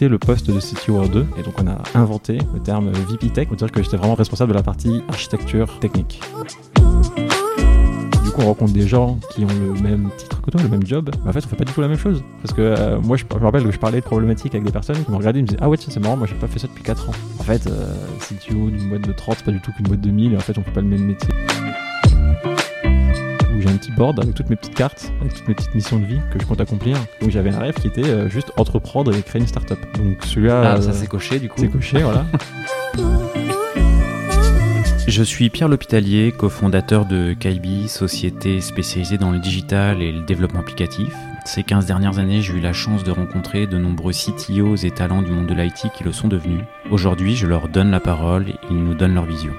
le poste de CTO en deux, et donc on a inventé le terme VP Tech pour dire que j'étais vraiment responsable de la partie architecture technique. Du coup, on rencontre des gens qui ont le même titre que toi, le même job, mais en fait, on fait pas du tout la même chose. Parce que euh, moi, je, me rappelle que je parlais de problématiques avec des personnes qui m'ont regardé et me disaient Ah ouais, tiens, c'est marrant, moi j'ai pas fait ça depuis 4 ans. En fait, euh, CTO d'une boîte de 30, c'est pas du tout qu'une boîte de 1000, et en fait, on fait pas le même métier j'ai un petit board avec toutes mes petites cartes, avec toutes mes petites missions de vie que je compte accomplir. Donc j'avais un rêve qui était euh, juste entreprendre et créer une startup. Donc celui-là, Ah, ça euh, c'est coché du coup. c'est coché, voilà. Je suis Pierre L'Hôpitalier, cofondateur de Kaibi, société spécialisée dans le digital et le développement applicatif. Ces 15 dernières années, j'ai eu la chance de rencontrer de nombreux CTOs et talents du monde de l'IT qui le sont devenus. Aujourd'hui, je leur donne la parole et ils nous donnent leur vision.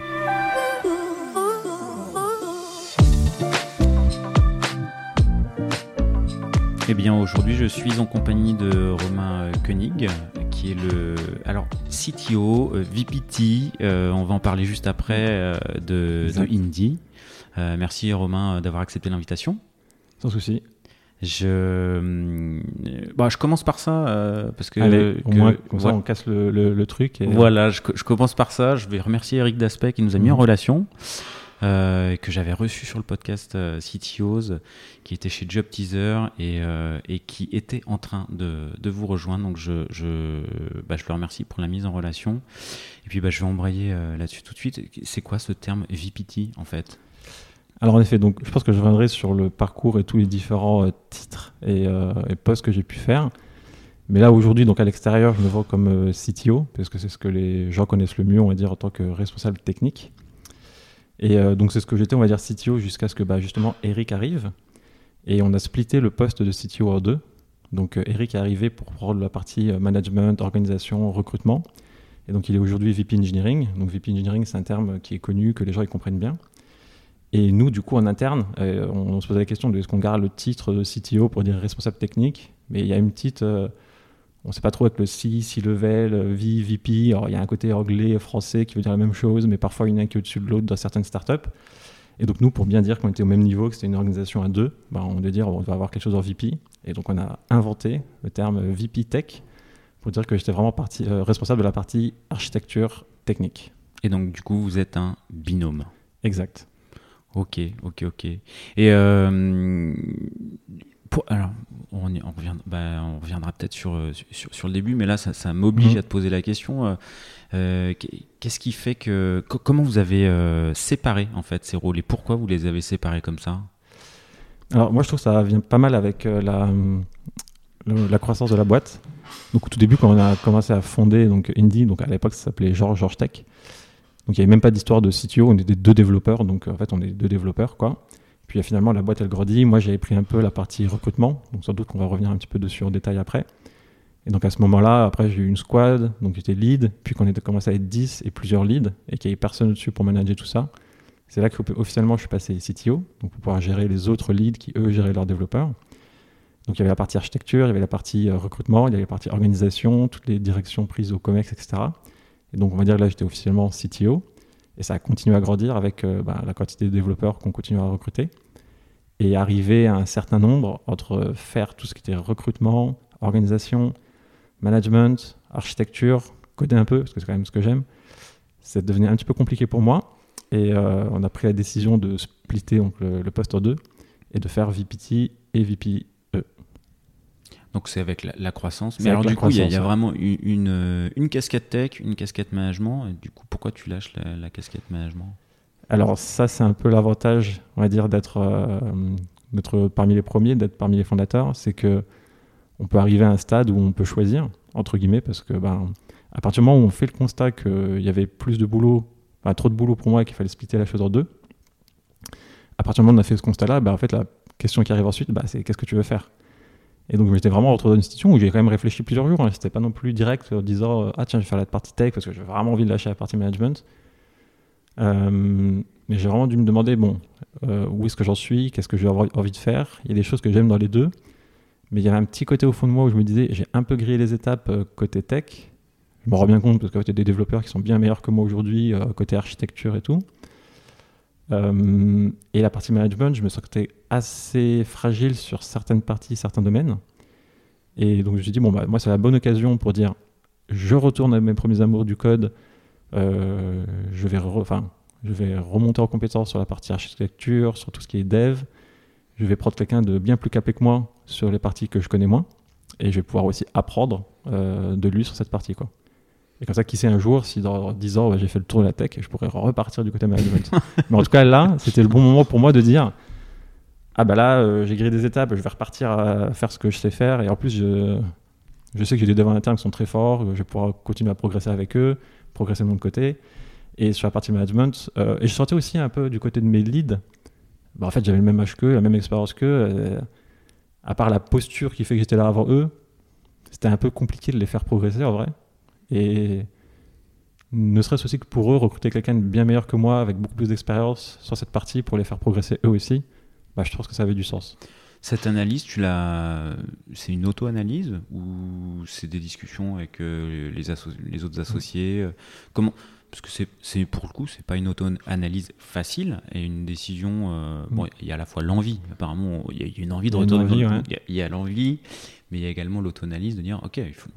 Eh bien, aujourd'hui, je suis en compagnie de Romain euh, Koenig, qui est le alors CTO, euh, VPT. euh, on va en parler juste après euh, de. Indie. Euh, merci Romain d'avoir accepté l'invitation. Sans souci. Je, euh, bah, je commence par ça euh, parce que, Allez, au que- moins, comme ça, ouais. on casse le, le- le truc. Et, Voilà, je, co- je commence par ça. Je vais remercier Eric Daspect qui nous a mis Mhm. en relation, euh, que j'avais reçu sur le podcast euh, CTOs, qui était chez Job Teaser et, euh, qui était en train de, vous rejoindre. Donc je, je, bah, je le remercie pour la mise en relation. Et puis bah, je vais embrayer euh, là-dessus tout de suite. C'est quoi ce terme VPT en fait? Alors en effet, donc je pense que je reviendrai sur le parcours et tous les différents titres et, postes que j'ai pu faire. Mais là aujourd'hui, donc à l'extérieur, je me vois comme CTO parce que c'est ce que les gens connaissent le mieux, on va dire, en tant que responsable technique. Et euh, donc c'est ce que j'étais, on va dire, CTO jusqu'à ce que bah, justement Eric arrive. Et on a splitté le poste de CTO en deux. Donc euh, Eric est arrivé pour prendre la partie euh, management, organisation, recrutement. Et donc il est aujourd'hui VP Engineering. Donc VP Engineering, c'est un terme qui est connu, que les gens ils comprennent bien. Et nous, du coup, en interne, on se posait la question de est-ce qu'on garde le titre de CTO pour dire responsable technique Mais il y a une petite. On ne sait pas trop avec le C, C-level, euh, V, VP. Alors, il y a un côté anglais, français qui veut dire la même chose, mais parfois il y en a qui est au-dessus de l'autre dans certaines startups. Et donc, nous, pour bien dire qu'on était au même niveau, que c'était une organisation à deux, bah, on devait dire on va avoir quelque chose en VP. Et donc, on a inventé le terme VP Tech pour dire que j'étais vraiment partie, euh, responsable de la partie architecture technique. Et donc du coup vous êtes un binôme. Exact. Ok, ok, ok. Et euh, pour- alors, on, y- on revient- bah, on reviendra peut-être sur, euh, sur, sur le début, mais là, ça, ça m'oblige Mhm. à te poser la question. euh, euh, Qu'est-ce qui fait que. co- Comment vous avez euh, séparé, en fait, ces rôles et pourquoi vous les avez séparés comme ça? Alors moi je trouve que ça vient pas mal avec euh, la, le- la croissance de la boîte. Donc au tout début quand on a commencé à fonder donc Indie, donc à l'époque ça s'appelait George George Tech. Donc il n'y avait même pas d'histoire de CTO, on était deux développeurs, donc en fait on est deux développeurs quoi. Puis euh, finalement la boîte elle grandit, moi j'avais pris un peu la partie recrutement, donc sans doute qu'on va revenir un petit peu dessus en détail après. Et donc à ce moment-là, après j'ai eu une squad, donc j'étais lead, puis qu'on était commencé à être 10 et plusieurs leads, et qu'il n'y avait personne au-dessus pour manager tout ça. C'est là qu'officiellement je suis passé CTO, donc pour pouvoir gérer les autres leads qui eux géraient leurs développeurs. Donc il y avait la partie architecture, il y avait la partie euh, recrutement, il y avait la partie organisation, toutes les directions prises au COMEX, etc. Et donc on va dire que là j'étais officiellement CTO, et ça a continué à grandir avec euh, bah, la quantité de développeurs qu'on continue à recruter. Et arriver à un certain nombre entre faire tout ce qui était recrutement, organisation, management, architecture, coder un peu, parce que c'est quand même ce que j'aime, c'est devenu un petit peu compliqué pour moi. Et euh, on a pris la décision de splitter donc, le, le poste en deux et de faire VPT et VP. Donc c'est avec la, la croissance. Mais alors du coup, il y a, y vraiment une, une, une casquette tech, une casquette management. Et du coup, pourquoi tu lâches la, la casquette management? Alors ça, c'est un peu l'avantage, on va dire, d'être euh, parmi les premiers, d'être parmi les fondateurs, c'est que on peut arriver à un stade où on peut choisir, entre guillemets, parce que ben, à partir du moment où on fait le constat qu'il y avait plus de boulot, enfin, trop de boulot pour moi qu'il fallait splitter la chose en deux, à partir du moment où on a fait ce constat-là, ben, en fait, la question qui arrive ensuite, ben, c'est qu'est-ce que tu veux faire? Et donc j'étais vraiment retrouvé dans une situation où j'ai quand même réfléchi plusieurs jours, hein. c'était pas non plus direct en disant euh, ah tiens je vais faire la partie tech parce que j'ai vraiment envie de lâcher la partie management. Euh, mais j'ai vraiment dû me demander, bon, euh, où est-ce que j'en suis, qu'est-ce que j'ai envie de faire? Il y a des choses que j'aime dans les deux, mais il y avait un petit côté au fond de moi où je me disais, j'ai un peu grillé les étapes euh, côté tech. Je me rends bien compte parce qu'il y a des développeurs qui sont bien meilleurs que moi aujourd'hui, euh, côté architecture et tout. Euh, et la partie management, je me sentais assez fragile sur certaines parties, certains domaines. Et donc suis dit, bon, bah, moi, c'est la bonne occasion pour dire, je retourne à mes premiers amours du code, euh, je, vais enfin, je vais remonter en compétence sur la partie architecture, sur tout ce qui est dev. Je vais prendre quelqu'un de bien plus capé que moi sur les parties que je connais moins. Et je vais pouvoir aussi apprendre euh, de lui sur cette partie. Quoi. Et comme ça, qui sait un jour, si dans 10 ans j'ai fait le tour de la tech, je pourrais repartir du côté management. Mais en tout cas, là, c'était le bon moment pour moi de dire Ah bah là, euh, j'ai grillé des étapes, je vais repartir à faire ce que je sais faire. Et en plus, je, je sais que j'ai des devants internes qui sont très forts, je vais pouvoir continuer à progresser avec eux, progresser de mon côté. Et sur la partie management, euh, et je sentais aussi un peu du côté de mes leads, bah en fait j'avais le même âge qu'eux, la même expérience qu'eux, euh, à part la posture qui fait que j'étais là avant eux, c'était un peu compliqué de les faire progresser en vrai. Et ne serait-ce aussi que pour eux, recruter quelqu'un de bien meilleur que moi, avec beaucoup plus d'expérience sur cette partie pour les faire progresser eux aussi, bah, je pense que ça avait du sens. Cette analyse, tu l'as, c'est une auto-analyse ou c'est des discussions avec euh, les, les, autres associés euh, Comment Parce que c'est, pour le coup, c'est pas une auto-analyse facile et une décision. Euh, bon, il y a à la fois l'envie. Apparemment, il y a une envie de retourner. Il y a, l'envie, mais il y a également l'auto-analyse de dire, ok, il faut,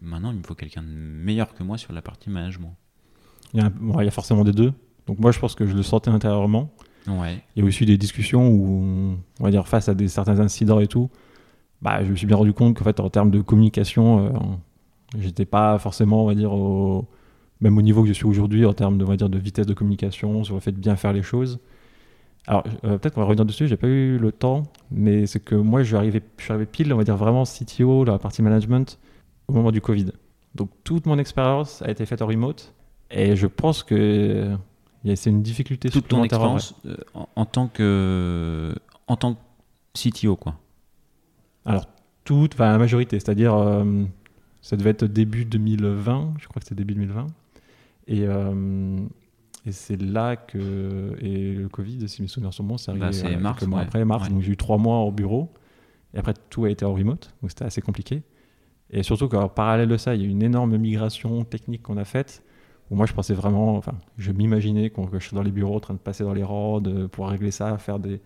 maintenant il me faut quelqu'un de meilleur que moi sur la partie management. Il y, a, il y a forcément des deux. Donc moi, je pense que je le sentais intérieurement. Ouais. Il y a aussi des discussions où, on va dire, face à des, certains incidents et tout, bah, je me suis bien rendu compte qu'en fait, en termes de communication, euh, j'étais pas forcément, on va dire, au, même au niveau que je suis aujourd'hui en termes de, on va dire, de vitesse de communication, sur le fait de bien faire les choses. Alors, euh, peut-être qu'on va revenir dessus, j'ai pas eu le temps, mais c'est que moi, je suis, arrivé, je suis arrivé pile, on va dire, vraiment CTO, la partie management, au moment du Covid. Donc, toute mon expérience a été faite en remote, et je pense que c'est une difficulté toute ton expérience euh, en, tant que en tant que CTO quoi. Alors toute, enfin la majorité, c'est-à-dire euh, ça devait être début 2020, je crois que c'était début 2020, et euh, et c'est là que et le Covid, si mes souvenirs sont bons, c'est arrivé bah, mars, mois après mars, donc j'ai eu trois mois au bureau, et après tout a été en remote, donc c'était assez compliqué. Et surtout qu'en parallèle de ça, il y a eu une énorme migration technique qu'on a faite moi je pensais vraiment, enfin, je m'imaginais que je suis dans les bureaux en train de passer dans les rangs, de pouvoir régler ça, faire des,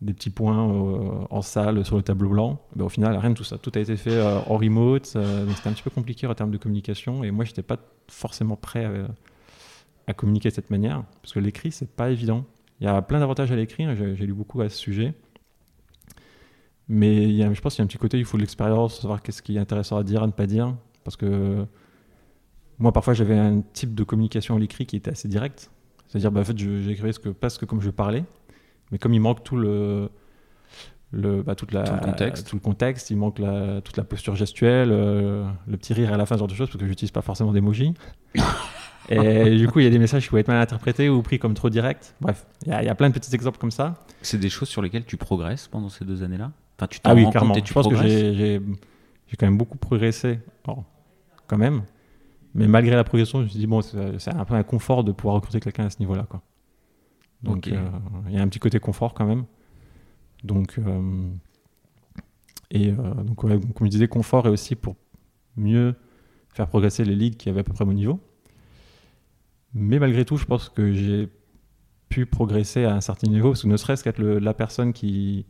des petits points euh, en salle sur le tableau blanc. Mais au final, rien de tout ça. Tout a été fait euh, en remote, euh, donc c'était un petit peu compliqué en termes de communication. Et moi, je n'étais pas forcément prêt à, communiquer de cette manière, parce que l'écrit, c'est pas évident. Il y a plein d'avantages à l'écrit, j'ai lu beaucoup à ce sujet. Mais il y a, je pense qu'il y a un petit côté, il faut de l'expérience, savoir qu'est-ce qui est intéressant à dire, à ne pas dire. Parce que moi, parfois, j'avais un type de communication à l'écrit qui était assez direct. C'est-à-dire, bah, en fait, j'écrivais ce que, pas ce que comme je parlais, mais comme il manque tout le, le, bah, toute la, tout, le contexte. tout le contexte, il manque la, toute la posture gestuelle, euh, le petit rire à la fin, ce genre de choses, parce que j'utilise pas forcément d'emoji. Et du coup, il y a des messages qui pouvaient être mal interprétés ou pris comme trop directs. Bref, il y, a plein de petits exemples comme ça. C'est des choses sur lesquelles tu progresses pendant ces deux années-là? Enfin, tu Ah oui, clairement. Tu je pense que j'ai quand même beaucoup progressé, quand même. Mais malgré la progression, je me suis dit, bon, c'est un peu un confort de pouvoir recruter quelqu'un à ce niveau-là. Quoi. Donc, euh, il y a un petit côté confort quand même. Donc, euh, et euh, donc, comme je disais, confort et aussi pour mieux faire progresser les leads qui avaient à peu près mon niveau. Mais malgré tout, je pense que j'ai pu progresser à un certain niveau, parce que ne serait-ce qu'être la personne qui,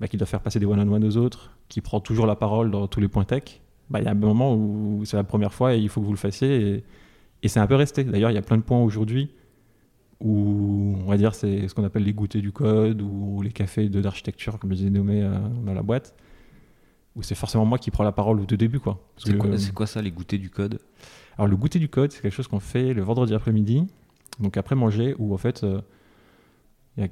bah, qui doit faire passer des one-on-one aux autres, qui prend toujours la parole dans tous les points tech, bah, il y a un moment où c'est la première fois et il faut que vous le fassiez. Et, et c'est un peu resté. D'ailleurs, il y a plein de points aujourd'hui où, on va dire, c'est ce qu'on appelle les goûters du code ou les cafés d'architecture, comme je les ai nommés euh, dans la boîte, où c'est forcément moi qui prends la parole au tout début. C'est quoi, quoi, ça, les goûters du code? Alors, le goûter du code, c'est quelque chose qu'on fait le vendredi après-midi, donc après manger, où en fait. Euh,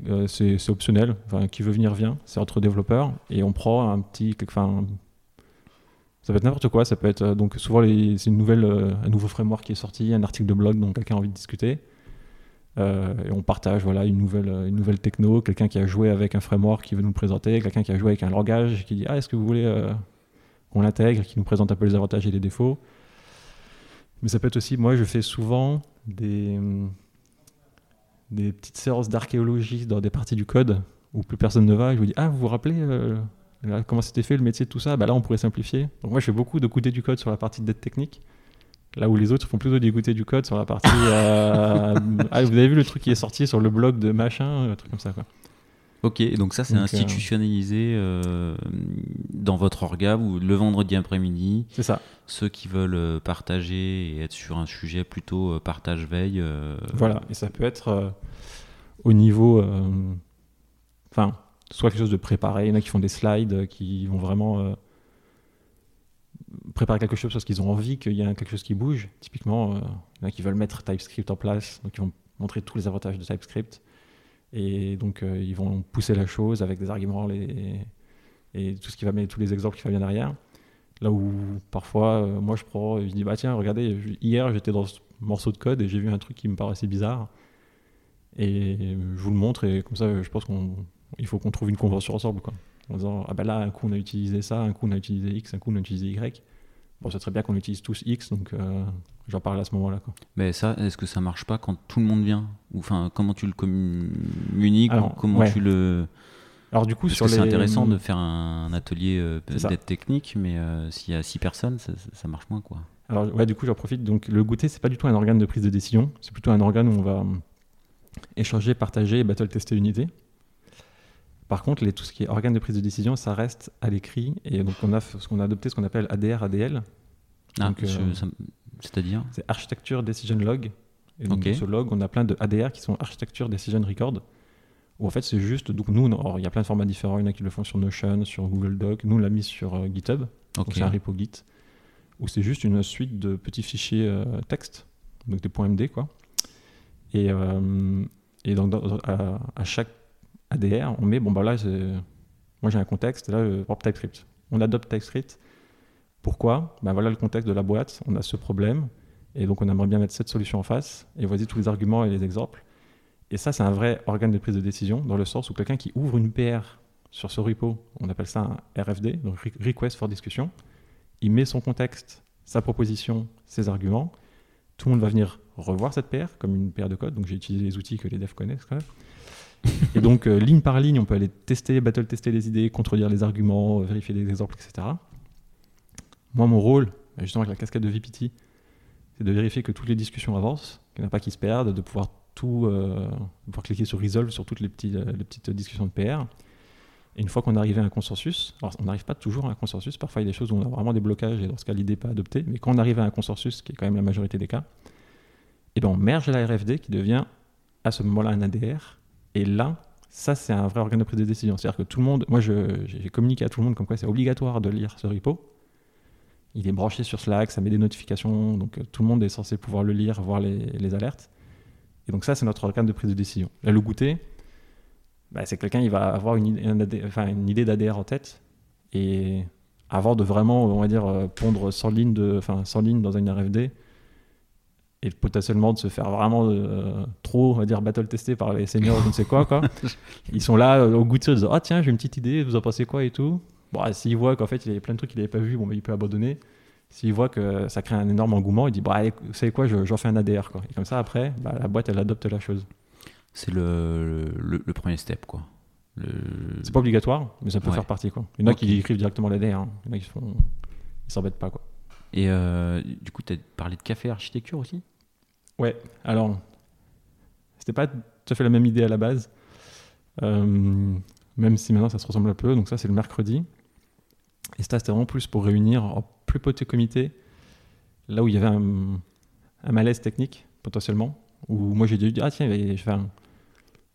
euh, c'est optionnel, qui veut venir vient, c'est entre développeurs, et on prend un petit, ça peut être n'importe quoi, ça peut être euh, donc souvent c'est un nouveau framework qui est sorti, un article de blog dont quelqu'un a envie de discuter. Et on partage voilà une nouvelle, une nouvelle techno, quelqu'un qui a joué avec un framework qui veut nous présenter, quelqu'un qui a joué avec un langage qui dit ah est-ce que vous voulez qu'on l'intègre, qui nous présente un peu les avantages et les défauts. Mais ça peut être aussi, moi je fais souvent des, des petites séances d'archéologie dans des parties du code où plus personne ne va. Et je vous dis ah vous vous rappelez comment c'était fait le métier de tout ça? Bah Là, on pourrait simplifier. Donc, moi, je fais beaucoup de goûter du code sur la partie de dette technique. Là où les autres font plutôt des goûter du code sur la partie. Euh, ah, vous avez vu le truc qui est sorti sur le blog de machin, un truc comme ça. Quoi. Ok, donc ça c'est Donc, euh, institutionnalisé euh, dans votre orga ou le vendredi après-midi. C'est ça. Ceux qui veulent euh, partager et être sur un sujet plutôt partage-veille. euh, Voilà, et ça peut être euh, au niveau. Enfin, soit quelque chose de préparé. Il y en a qui font des slides, qui vont vraiment préparer quelque chose parce qu'ils ont envie qu'il y ait quelque chose qui bouge. Typiquement, il y en a qui veulent mettre TypeScript en place, donc ils vont montrer tous les avantages de TypeScript. Et donc, euh, ils vont pousser la chose avec des arguments et tout ce qui va mettre tous les exemples qui va bien derrière. Là où parfois, euh, moi je prends, je dis bah tiens, regardez, hier j'étais dans ce morceau de code et j'ai vu un truc qui me paraissait bizarre. Et je vous le montre et comme ça, je pense qu'on il faut qu'on trouve une convention ensemble quoi. En disant ah bah là un coup on a utilisé ça, un coup on a utilisé X, un coup on a utilisé Y. Bon, ça serait bien qu'on utilise tous X, donc euh, j'en parle à ce moment-là. quoi. Mais ça, est-ce que ça marche pas quand tout le monde vient? Ou enfin, comment tu le communiques? Alors, Comment ouais. tu le Alors du coup, Parce sur que c'est intéressant de faire un atelier euh, d'aide technique, mais euh, s'il y a six personnes, ça, ça- marche moins quoi. Alors ouais, du coup, j'en profite. Donc le goûter, c'est pas du tout un organe de prise de décision. C'est plutôt un organe où on va hum, échanger, partager et battle tester une idée. Par contre, les, tout ce qui est organe de prise de décision, ça reste à l'écrit. Et donc on a qu'on a adopté, ce qu'on appelle ADR, ADL. Ah, Donc, je- euh, ça- c'est-à-dire C'est Architecture Decision Log. Et donc, ce log, on a plein de ADR qui sont Architecture Decision Record. Où en fait, c'est juste. Donc, nous, il y a plein de formats différents. Il y en a qui le font sur Notion, sur Google Doc. Nous, on l'a mis sur euh, GitHub. Donc, Ok. c'est un repo Git. Où c'est juste une suite de petits fichiers euh, texte. Donc, des points MD, quoi. Et, euh, et donc, dans- à, à chaque ADR, on met. Bon, bah là, moi, j'ai un contexte. Et là, exemple, TypeScript. On adopte TypeScript. Pourquoi Ben voilà le contexte de la boîte, on a ce problème, et donc on aimerait bien mettre cette solution en face, et voici tous les arguments et les exemples. Et ça, c'est un vrai organe de prise de décision, dans le sens où quelqu'un qui ouvre une PR sur ce repo, on appelle ça un RFD, donc Re- Request for Discussion, il met son contexte, sa proposition, ses arguments, tout le monde va venir revoir cette PR comme une PR de code, donc j'ai utilisé les outils que les devs connaissent quand même. Et donc, euh, ligne par ligne, on peut aller tester, battle tester les idées, contredire les arguments, vérifier les exemples, etc. Moi, mon rôle, bah, justement avec la casquette de VPT, c'est de vérifier que toutes les discussions avancent, qu'il n'y en a pas qui se perdent, de pouvoir tout, euh, pouvoir cliquer sur Resolve sur toutes les, euh, petites discussions de PR. Et une fois qu'on est arrivé à un consensus, alors on n'arrive pas toujours à un consensus, parfois il y a des choses où on a vraiment des blocages et dans ce cas l'idée n'est pas adoptée, mais quand on arrive à un consensus, qui est quand même la majorité des cas, et ben on merge la RFD qui devient à ce moment-là un ADR, et là, ça c'est un vrai organe de prise de décision. C'est-à-dire que tout le monde, moi j'ai communiqué à tout le monde comme quoi c'est obligatoire de lire ce repo, il est branché sur Slack, ça met des notifications, donc euh, tout le monde est censé pouvoir le lire, voir les, les alertes. Et donc ça, c'est notre organe de prise de décision. Là, le goûter, bah, c'est quelqu'un, il va avoir une, idée- un AD enfin, une idée d'ADR en tête, et avant de vraiment, on va dire, euh, pondre 100 lignes, de, enfin, 100 lignes dans une RFD, et potentiellement de se faire vraiment euh, trop, on va dire, battle testé par les seniors, je ne sais quoi, quoi. Ils sont là euh, au goûter, ils disent, ah tiens, j'ai une petite idée, vous en pensez quoi et tout? Bon, ah, s'il voit qu'en fait, il y avait plein de trucs qu'il n'avait pas vu, bon, bah, il peut abandonner. S'il voit que ça crée un énorme engouement, il dit, bah, allez, vous savez quoi, je- j'en fais un ADR. Quoi. Et comme ça, après, bah, la boîte, elle adopte la chose. C'est le, le, le premier step quoi. Le... C'est pas obligatoire, mais ça peut Ouais. faire partie. Quoi. Il y en a qui écrivent directement l'ADR. hein. Il y en a qui font... ils s'embêtent pas. Quoi. Et euh, du coup, tu as parlé de café architecture aussi? Ouais, alors, c'était pas tout à fait la même idée à la base, Euh, même si maintenant ça se ressemble un peu. Donc, ça, c'est le mercredi. Et ça, c'était vraiment plus pour réunir en plus petit comité, là où il y avait un, un malaise technique, potentiellement, où moi j'ai dit, ah tiens, je, fais un-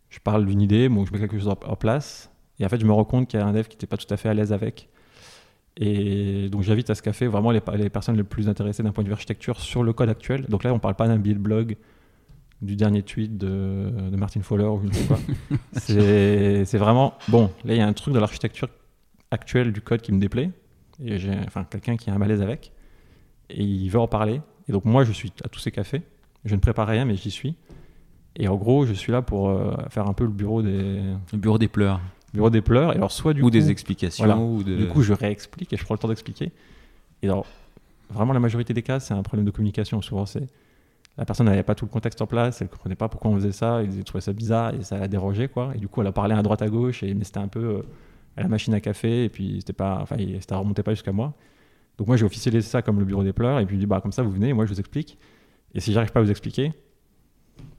je parle d'une idée, bon, je mets quelque chose en, en place, et en fait, je me rends compte qu'il y a un dev qui n'était pas tout à fait à l'aise avec. Et donc j'invite à ce café vraiment les, les personnes les plus intéressées d'un point de vue architecture sur le code actuel. Donc là, on parle pas d'un build blog, du dernier tweet de, de Martin Fowler ou je ne sais quoi. c'est c'est vraiment bon. Là, il y a un truc de l'architecture actuelle du code qui me déplaît. Et j'ai enfin quelqu'un qui a un malaise avec et il veut en parler. Et donc moi, je suis à tous ces cafés. Je ne prépare rien, mais j'y suis. Et en gros, je suis là pour euh, faire un peu le bureau des Le bureau des pleurs bureau des pleurs. Et alors soit du Ou coup, des explications voilà. ou de... du coup, je réexplique et je prends le temps d'expliquer. Et alors, vraiment, la majorité des cas, c'est un problème de communication. Souvent, c'est la personne n'avait pas tout le contexte en place, elle ne comprenait pas pourquoi on faisait ça, ils trouvaient ça bizarre et ça la dérangeait, quoi. Et du coup, elle a parlé à droite à gauche, et, mais c'était un peu euh, à la machine à café, et puis c'était pas, enfin, ça remontait pas jusqu'à moi. Donc moi, j'ai officialisé ça comme le bureau des pleurs, et puis je dis, bah, comme ça, vous venez, et moi, je vous explique. Et si j'arrive pas à vous expliquer,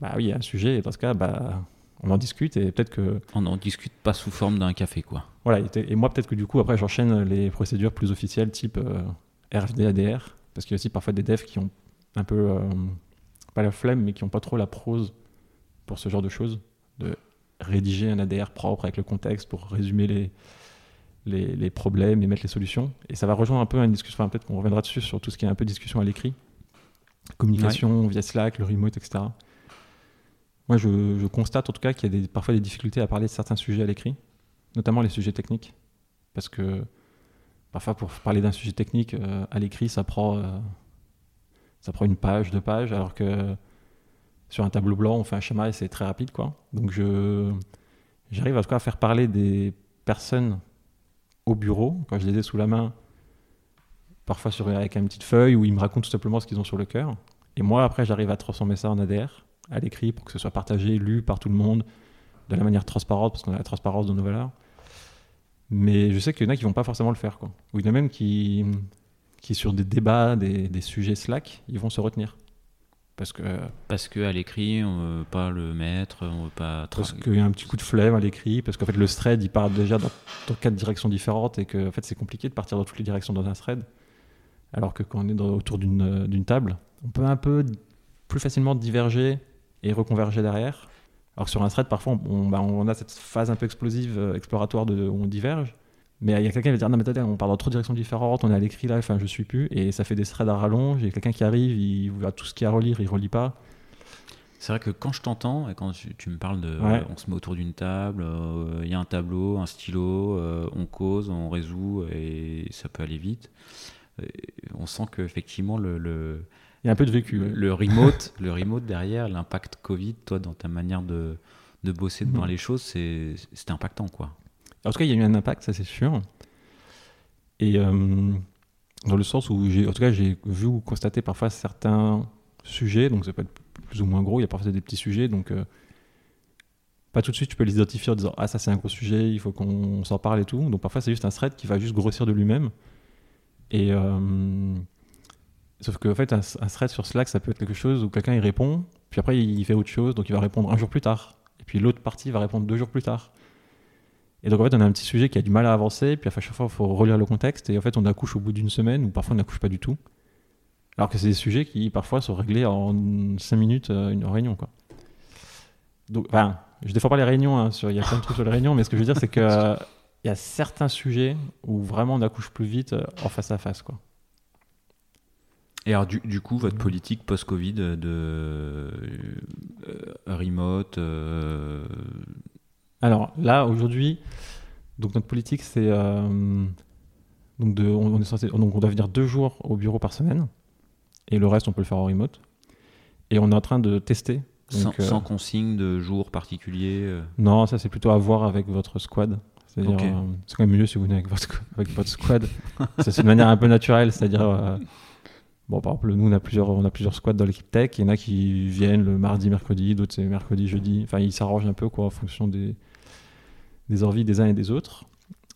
bah oui, il y a un sujet, et dans ce cas, bah, on en discute et peut-être que. On n'en discute pas sous forme d'un café, quoi. Voilà, et, moi, peut-être que du coup, après, j'enchaîne les procédures plus officielles type euh, RFD, ADR, parce qu'il y a aussi parfois des devs qui ont un peu. Euh, pas la flemme, mais qui n'ont pas trop la prose pour ce genre de choses, de rédiger un ADR propre avec le contexte pour résumer les, les, problèmes et mettre les solutions. Et ça va rejoindre un peu une discussion, enfin, peut-être qu'on reviendra dessus sur tout ce qui est un peu discussion à l'écrit, communication via Slack, le remote, etc. Moi, je, constate en tout cas qu'il y a des, parfois des difficultés à parler de certains sujets à l'écrit, notamment les sujets techniques. Parce que parfois, pour parler d'un sujet technique euh, à l'écrit, ça prend, euh, ça prend une page, deux pages, alors que sur un tableau blanc, on fait un schéma et c'est très rapide. Quoi. Donc, j'arrive cas à faire parler des personnes au bureau, quand je les ai sous la main, parfois sur, avec une petite feuille où ils me racontent tout simplement ce qu'ils ont sur le cœur. Et moi, après, j'arrive à transformer ça en ADR à l'écrit pour que ce soit partagé, lu par tout le monde de la manière transparente, parce qu'on a la transparence de nos valeurs. Mais je sais qu'il y en a qui vont pas forcément le faire. Quoi. Ou il y en a même qui, qui sur des débats, des, des sujets Slack, ils vont se retenir. Parce que, parce que à l'écrit, on veut pas le mettre, on veut pas. Parce qu'il y a un petit coup de flemme à l'écrit, parce qu'en fait le thread il part déjà dans, quatre directions différentes et que en fait c'est compliqué de partir dans toutes les directions dans un thread. Alors que quand on est autour d'une table, on peut un peu plus facilement diverger et reconverger derrière. Alors que sur un thread, parfois, on, bah, on, a cette phase un peu explosive, euh, exploratoire, de, où on diverge. Mais il y a quelqu'un qui va dire Non, mais attendez, on part dans trop de directions différentes, on est à l'écrit là, enfin, je suis plus. Et ça fait des threads à rallonge. Il y a quelqu'un qui arrive, il voit tout ce qu'il y a à relire, il relit pas. C'est vrai que quand je t'entends et quand tu, me parles de. on se met autour d'une table, euh, il y a un tableau, un stylo, euh, on cause, on résout et ça peut aller vite. on sent qu'effectivement, le, le il y a un peu de vécu. Le, remote, le remote derrière, l'impact Covid, toi, dans ta manière de, de bosser, de voir les choses, c'était impactant, quoi. En tout cas, il y a eu un impact, ça c'est sûr. Et euh, dans le sens où, en tout cas, j'ai vu ou constaté parfois certains sujets, donc ça peut être plus ou moins gros, il y a parfois des petits sujets, donc euh, pas tout de suite tu peux les identifier en disant ah ça c'est un gros sujet, il faut qu'on s'en parle et tout. Donc parfois c'est juste un thread qui va juste grossir de lui-même. Et euh, Sauf qu'en fait, un, thread sur Slack, ça peut être quelque chose où quelqu'un il répond, puis après il fait autre chose, donc il va répondre un jour plus tard. Et puis l'autre partie va répondre deux jours plus tard. Et donc en fait, on a un petit sujet qui a du mal à avancer, puis à chaque fois, il faut relire le contexte, et en fait, on accouche au bout d'une semaine, ou parfois on n'accouche pas du tout. Alors que c'est des sujets qui parfois sont réglés en cinq minutes, euh, une réunion. Quoi. Donc, enfin, je défends pas les réunions, hein, sur, il y a plein de trucs sur les réunions, mais ce que je veux dire, c'est qu'il euh, y a certains sujets où vraiment on accouche plus vite euh, en face à face. Quoi. Et alors, du, coup, votre politique post-Covid de euh, remote euh, Alors là, aujourd'hui, donc notre politique, c'est. Euh, donc, de, on, est censé, donc on doit venir deux jours au bureau par semaine, et le reste, on peut le faire en remote. Et on est en train de tester. sans, consigne de jour particulier Non, ça, c'est plutôt à voir avec votre squad. C'est quand même mieux si vous venez avec votre, avec votre squad. c'est une manière un peu naturelle, c'est-à-dire Bon, par exemple, nous, on a plusieurs, on a plusieurs squads dans l'équipe tech. Il y en a qui viennent le mardi, mercredi, d'autres c'est mercredi, jeudi. Enfin, ils s'arrangent un peu quoi, en fonction des, des envies des uns et des autres.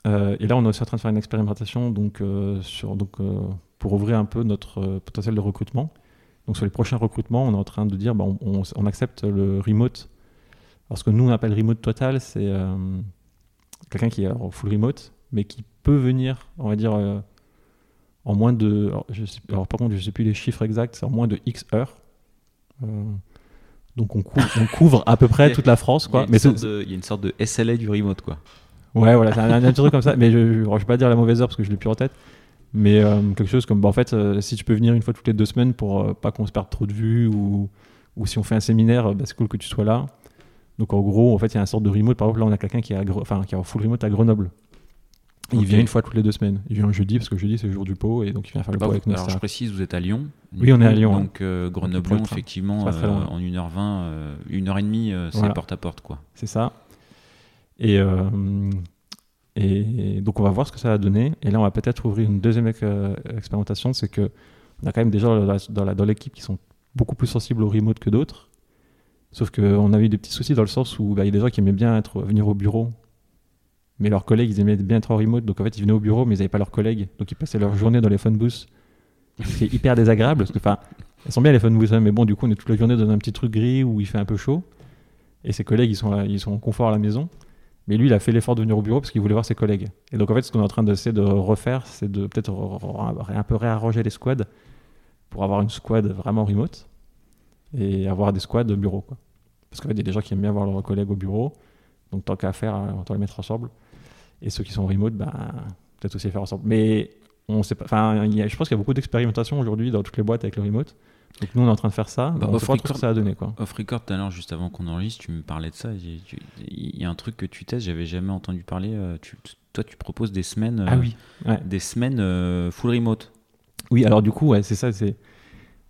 Euh, et là, on est aussi en train de faire une expérimentation donc, euh, sur, donc, euh, pour ouvrir un peu notre potentiel de recrutement. Donc, sur les prochains recrutements, on est en train de dire bah, on, accepte le remote. Alors, ce que nous, on appelle remote total, c'est quelqu'un qui est en full remote, mais qui peut venir, on va dire, en moins de. Alors, alors, par contre, je ne sais plus les chiffres exacts, c'est en moins de X heures. Euh, donc on couvre, on couvre, à peu près toute la France. Quoi. Il, y a mais il y a une sorte de SLA du remote. Quoi. Ouais, voilà, c'est un, truc comme ça. Mais je ne vais pas dire la mauvaise heure parce que je l'ai plus en tête. Mais euh, quelque chose comme, bah, en fait, euh, si tu peux venir une fois toutes les deux semaines pour pas qu'on se perde trop de vues ou, ou si on fait un séminaire, bah, c'est cool que tu sois là. Donc en gros, en fait, il y a une sorte de remote. Par exemple, là, on a quelqu'un qui, est enfin, qui est en full remote à Grenoble. Il vient une fois toutes les deux semaines. Il vient jeudi parce que jeudi c'est le jour du pot et donc il vient faire le bah, pot avec nous. Alors je précise, vous êtes à Lyon. Oui, on est à Lyon. Donc euh, Grenoble-Lyon, effectivement, euh, en 1h20, euh, 1h30, c'est porte à porte quoi. C'est ça. Et, et donc on va voir ce que ça va donner. Et là on va peut-être ouvrir une deuxième expérimentation, c'est que on a quand même des gens dans l'équipe qui sont beaucoup plus sensibles au remote que d'autres. Sauf qu'on a eu des petits soucis dans le sens où bah, il y a des gens qui aimaient bien être, venir au bureau mais leurs collègues, ils aimaient bien être en remote, donc en fait, ils venaient au bureau, mais ils n'avaient pas leurs collègues, donc ils passaient leur journée dans les phone booths. C'est hyper désagréable, parce que, enfin, elles sont bien les phone booths, hein, mais bon, du coup, on est toute la journée dans un petit truc gris où il fait un peu chaud. et ses collègues ils sont, ils sont en confort à la maison. Mais lui, il a fait l'effort de venir au bureau parce qu'il voulait voir ses collègues. Et donc, en fait, ce qu'on est en train d'essayer de refaire, c'est de peut-être un peu réarranger les squads pour avoir une squad vraiment remote et avoir des squads de bureau. Quoi. Parce qu'en fait, il y a des gens qui aiment bien voir leurs collègues au bureau. Donc, tant qu'à faire, autant les mettre ensemble. Et ceux qui sont remote, ben, peut-être aussi les faire ensemble. Mais on sait pas. Enfin, je pense qu'il y a beaucoup d'expérimentation aujourd'hui dans toutes les boîtes avec le remote. Donc nous, on est en train de faire ça. Bah, off record, ça a donné quoi. Off record, tout à l'heure, juste avant qu'on enregistre, tu me parlais de ça. Il y a un truc que tu testes, j'avais jamais entendu parler. Euh, toi, tu proposes des semaines. ah oui. Des semaines euh, full remote. Oui, alors du coup, ouais, c'est ça. C'est.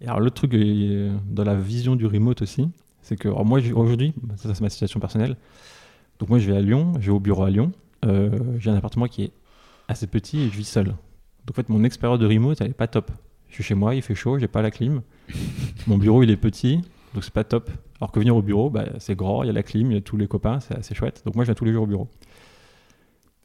Alors l'autre truc euh, dans la vision du remote aussi, c'est que moi aujourd'hui, ça c'est ma situation personnelle. Donc moi je vais à Lyon, je vais au bureau à Lyon. J'ai un appartement qui est assez petit et je vis seul. Donc en fait mon expérience de remote elle est pas top. Je suis chez moi, il fait chaud, j'ai pas la clim. Mon bureau, il est petit, donc c'est pas top. Alors que venir au bureau, bah, c'est grand, il y a la clim, il y a tous les copains, c'est assez chouette. Donc moi, je viens tous les jours au bureau.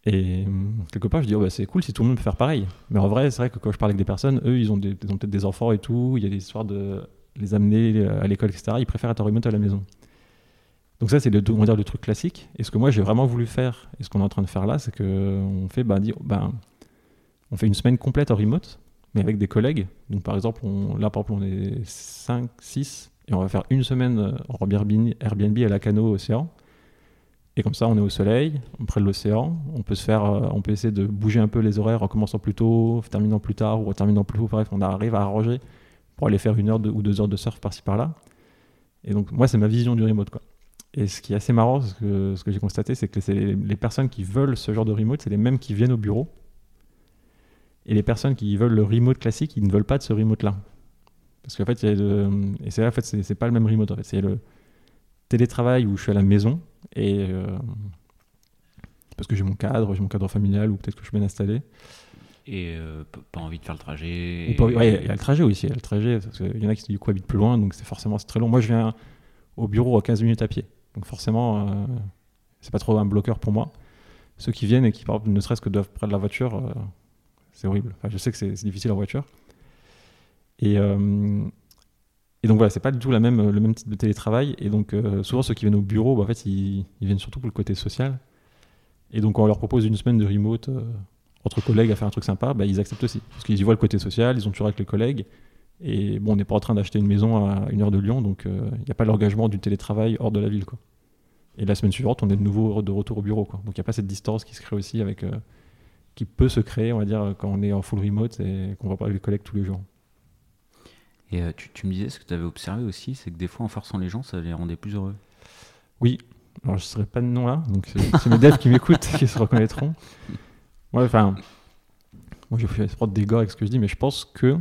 Et hum, quelque part, je dis, oh, bah, c'est cool si tout le monde peut faire pareil. Mais en vrai, c'est vrai que quand je parle avec des personnes, eux, ils ont, des, ont peut-être des enfants et tout, il y a des histoires de les amener à l'école, etc. Ils préfèrent être en remote à la maison. Donc ça, c'est le, on truc classique. Et ce que moi, j'ai vraiment voulu faire, et ce qu'on est en train de faire là, c'est qu'on fait, bah, bah, fait une semaine complète en remote mais avec des collègues. Donc par exemple, on, là par exemple, on est 5, 6, et on va faire une semaine euh, en Airbnb, à la Cano Océan. Et comme ça, on est au soleil, près de l'océan. On peut se faire, euh, on peut essayer de bouger un peu les horaires en commençant plus tôt, terminant plus tard ou en terminant plus tôt. Bref, on arrive à arranger pour aller faire une heure ou deux heures de surf par-ci par-là. Et donc, moi, c'est ma vision du remote. Quoi. Et ce qui est assez marrant, ce que, ce que j'ai constaté, c'est que les, les personnes qui veulent ce genre de remote, c'est les mêmes qui viennent au bureau et les personnes qui veulent le remote classique, ils ne veulent pas de ce remote-là. Parce qu'en fait, y a et c'est en fait, c'est pas le même remote. En fait. C'est le télétravail où je suis à la maison et euh, parce que j'ai mon cadre, j'ai mon cadre familial ou peut-être que je suis bien installé. Et euh, pas envie de faire le trajet. il y a le trajet aussi. Il y a le trajet. Il y en a qui du coup habitent plus loin, donc c'est forcément très long. Moi, je viens au bureau à 15 minutes à pied. Donc forcément, euh, c'est pas trop un bloqueur pour moi. Ceux qui viennent et qui, ne serait-ce que doivent prendre la voiture, c'est horrible. je sais que c'est difficile en voiture. Et, euh, et donc voilà, c'est pas du tout le même type de télétravail. Et donc euh, souvent ceux qui viennent au bureau, bah, en fait, ils, viennent surtout pour le côté social. Et donc on leur propose une semaine de remote euh, entre collègues à faire un truc sympa, bah, ils acceptent aussi. Parce qu'ils y voient le côté social, ils ont toujours avec les collègues. Et bon, on n'est pas en train d'acheter une maison à une heure de Lyon, donc il n'y a pas l'engagement du télétravail hors de la ville. Quoi. Et la semaine suivante, on est de nouveau de retour au bureau. Quoi. Donc il n'y a pas cette distance qui se crée aussi avec qui peut se créer, on va dire, quand on est en full remote et qu'on va pas avec les collègues tous les jours. Et euh, tu, me disais, ce que tu avais observé aussi, c'est que des fois, en forçant les gens, ça les rendait plus heureux. Oui. Alors, je ne serais pas de nom là, donc c'est mes devs qui m'écoutent qui se reconnaîtront. Ouais, enfin, moi, je fais prendre des gars avec ce que je dis, mais je pense que,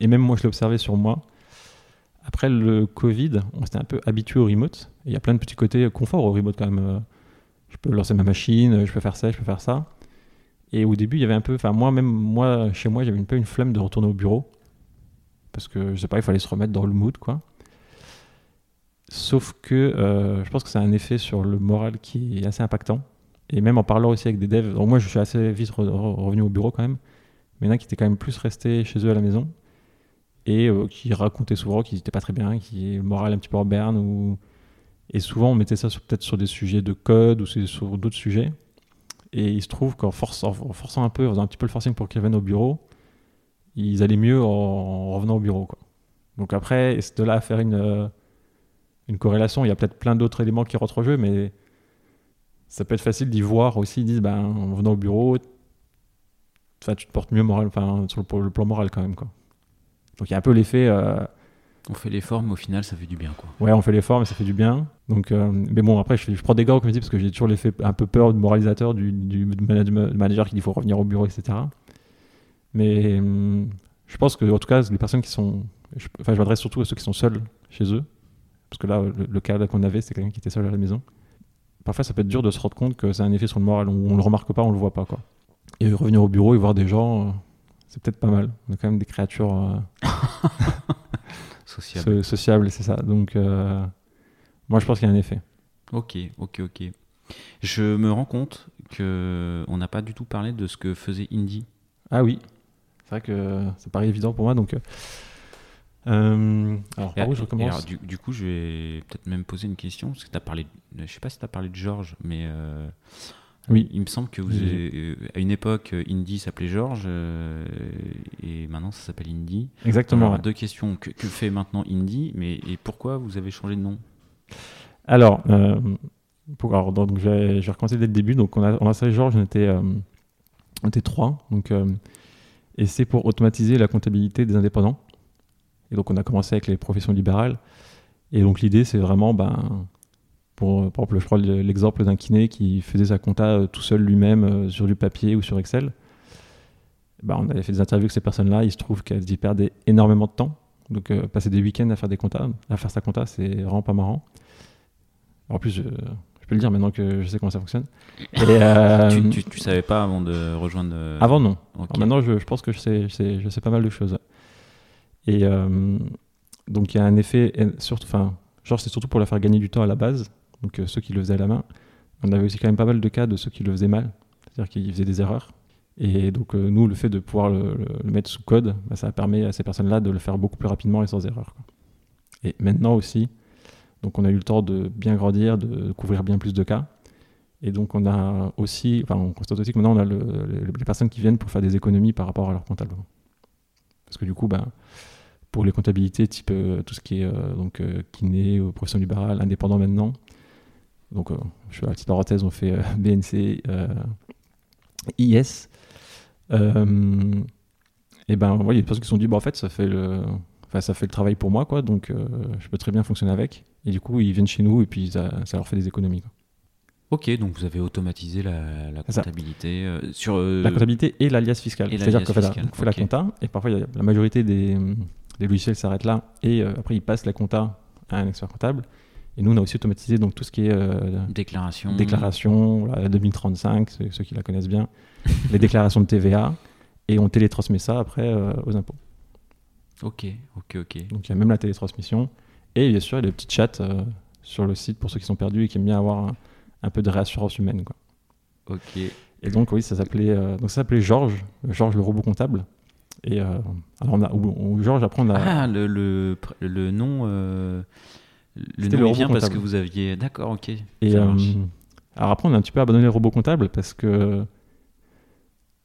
et même moi, je l'ai observé sur moi, après le Covid, on s'était un peu habitué au remote. Il y a plein de petits côtés confort au remote quand même. Euh, je peux lancer ma machine, je peux faire ça, je peux faire ça. Et au début, il y avait un peu, enfin moi même moi chez moi, j'avais un peu une flemme de retourner au bureau parce que je sais pas, il fallait se remettre dans le mood quoi. Sauf que euh, je pense que c'est un effet sur le moral qui est assez impactant. Et même en parlant aussi avec des devs, moi je suis assez vite revenu au bureau quand même, mais il y en a qui étaient quand même plus restés chez eux à la maison et euh, qui racontaient souvent qu'ils n'étaient pas très bien, qui le moral un petit peu en berne. Et souvent on mettait ça peut-être sur des sujets de code ou sur d'autres sujets. Et il se trouve qu'en forçant, un peu, en faisant un petit peu le forcing pour qu'ils reviennent au bureau, ils allaient mieux en, revenant au bureau. Donc après, de là à faire une, euh, une corrélation, il y a peut-être plein d'autres éléments qui rentrent au jeu, mais ça peut être facile d'y voir aussi. Ils disent, ben, en venant au bureau, tu te portes mieux moral, enfin, sur le, plan moral quand même. Quoi. Donc il y a un peu l'effet. Euh, on fait l'effort, mais au final, ça fait du bien. Quoi. Ouais, on fait l'effort, mais ça fait du bien. Donc, euh, mais bon, après, je, je, prends des gants, comme je dis, parce que j'ai toujours l'effet un peu peur du moralisateur, du, du manager qui dit qu'il faut revenir au bureau, etc. Mais hum, je pense que, en tout cas, les personnes qui sont. Je, enfin, je m'adresse surtout à ceux qui sont seuls chez eux. Parce que là, le, cas qu'on avait, c'était quelqu'un qui était seul à la maison. Parfois, ça peut être dur de se rendre compte que ça a un effet sur le moral. On, ne le remarque pas, on le voit pas. Quoi. Et revenir au bureau et voir des gens, euh, c'est peut-être pas mal. On a quand même des créatures. Euh, Sociable. Sociable, c'est ça. Donc, euh, moi, je pense qu'il y a un effet. Ok, ok, ok. Je me rends compte que on n'a pas du tout parlé de ce que faisait Indie. Ah oui, c'est vrai que ça paraît évident pour moi. Donc, euh, alors, par où je recommence alors, du, du coup, je vais peut-être même poser une question, parce que tu as parlé, de- je sais pas si tu as parlé de Georges, mais euh, Oui. il me semble que vous Oui, avez- euh, à une époque, euh, Indie s'appelait Georges, euh, et maintenant ça s'appelle Indie. Exactement. Alors, ouais. deux questions. Que, que fait maintenant Indie, mais et pourquoi vous avez changé de nom? Alors, euh, pour, alors, donc, je, vais, je vais recommencer dès le début. Donc, on a, on a Georges, on était, euh, on était trois. Donc, euh, et c'est pour automatiser la comptabilité des indépendants. Et donc, on a commencé avec les professions libérales. Et donc, l'idée, c'est vraiment, ben, pour, par exemple, je prends le- l'exemple d'un kiné qui faisait sa compta euh, tout seul lui-même euh, sur du papier ou sur Excel. Ben, on avait fait des interviews avec ces personnes-là. Il se trouve qu'elles y perdaient énormément de temps. Donc, euh, passer des week-ends à faire des comptas, à faire sa compta, c'est vraiment pas marrant. En plus, je, je peux le dire maintenant que je sais comment ça fonctionne. Et, euh, tu, tu, tu savais pas avant de rejoindre. euh, Avant, non. maintenant, je, je pense que je sais, je, sais, je sais pas mal de choses. Et euh, donc, il y a un effet, surtout, enfin, genre, c'est surtout pour la faire gagner du temps à la base. Donc, euh, ceux qui le faisaient à la main. On avait aussi quand même pas mal de cas de ceux qui le faisaient mal, c'est-à-dire qu'ils faisaient des erreurs. Et donc, euh, nous, le fait de pouvoir le, mettre sous code, bah, ça permet à ces personnes-là de le faire beaucoup plus rapidement et sans erreur. Et maintenant aussi, donc on a eu le temps de bien grandir, de couvrir bien plus de cas. Et donc on a aussi, enfin on constate aussi que maintenant on a le- le- les personnes qui viennent pour faire des économies par rapport à leur comptable. Parce que du coup, ben, pour les comptabilités, type euh, tout ce qui est donc kiné, profession libérale, indépendant maintenant. Donc euh, je fais la petite parenthèse, on fait euh, BNC, euh, IS. Et ben, il y a des personnes qui se sont dit, bah, en fait, ça fait le, enfin, ça fait le travail pour moi, quoi, donc je peux très bien fonctionner avec. Et du coup, ils viennent chez nous et puis ça, ça leur fait des économies. quoi. Ok, donc vous avez automatisé la, comptabilité euh, sur. euh, La comptabilité et l'alias fiscal. C'est-à-dire qu'on fait, la, on fait la compta et parfois il y a- la majorité des, des logiciels s'arrêtent là et euh, après ils passent la compta à un expert comptable. Et nous, on a aussi automatisé donc, tout ce qui est euh, déclaration. déclaration, voilà, 2035, ceux, ceux qui la connaissent bien, les déclarations de TVA, et on télétransmet ça après euh, aux impôts. Ok, ok, ok. Donc il y a même la télétransmission. Et bien sûr, il y a des petits chats euh, sur le site pour ceux qui sont perdus et qui aiment bien avoir un, un peu de réassurance humaine. Quoi. Ok. Et donc oui, ça s'appelait euh, donc ça s'appelait Georges, Georges le robot comptable. Et euh, alors on a ou, ou Georges après on a Ah, le, le, le nom. Euh, le nom le vient robot parce que comptable. vous aviez. D'accord, ok. et euh, alors après on a un petit peu abandonné le robot comptable parce que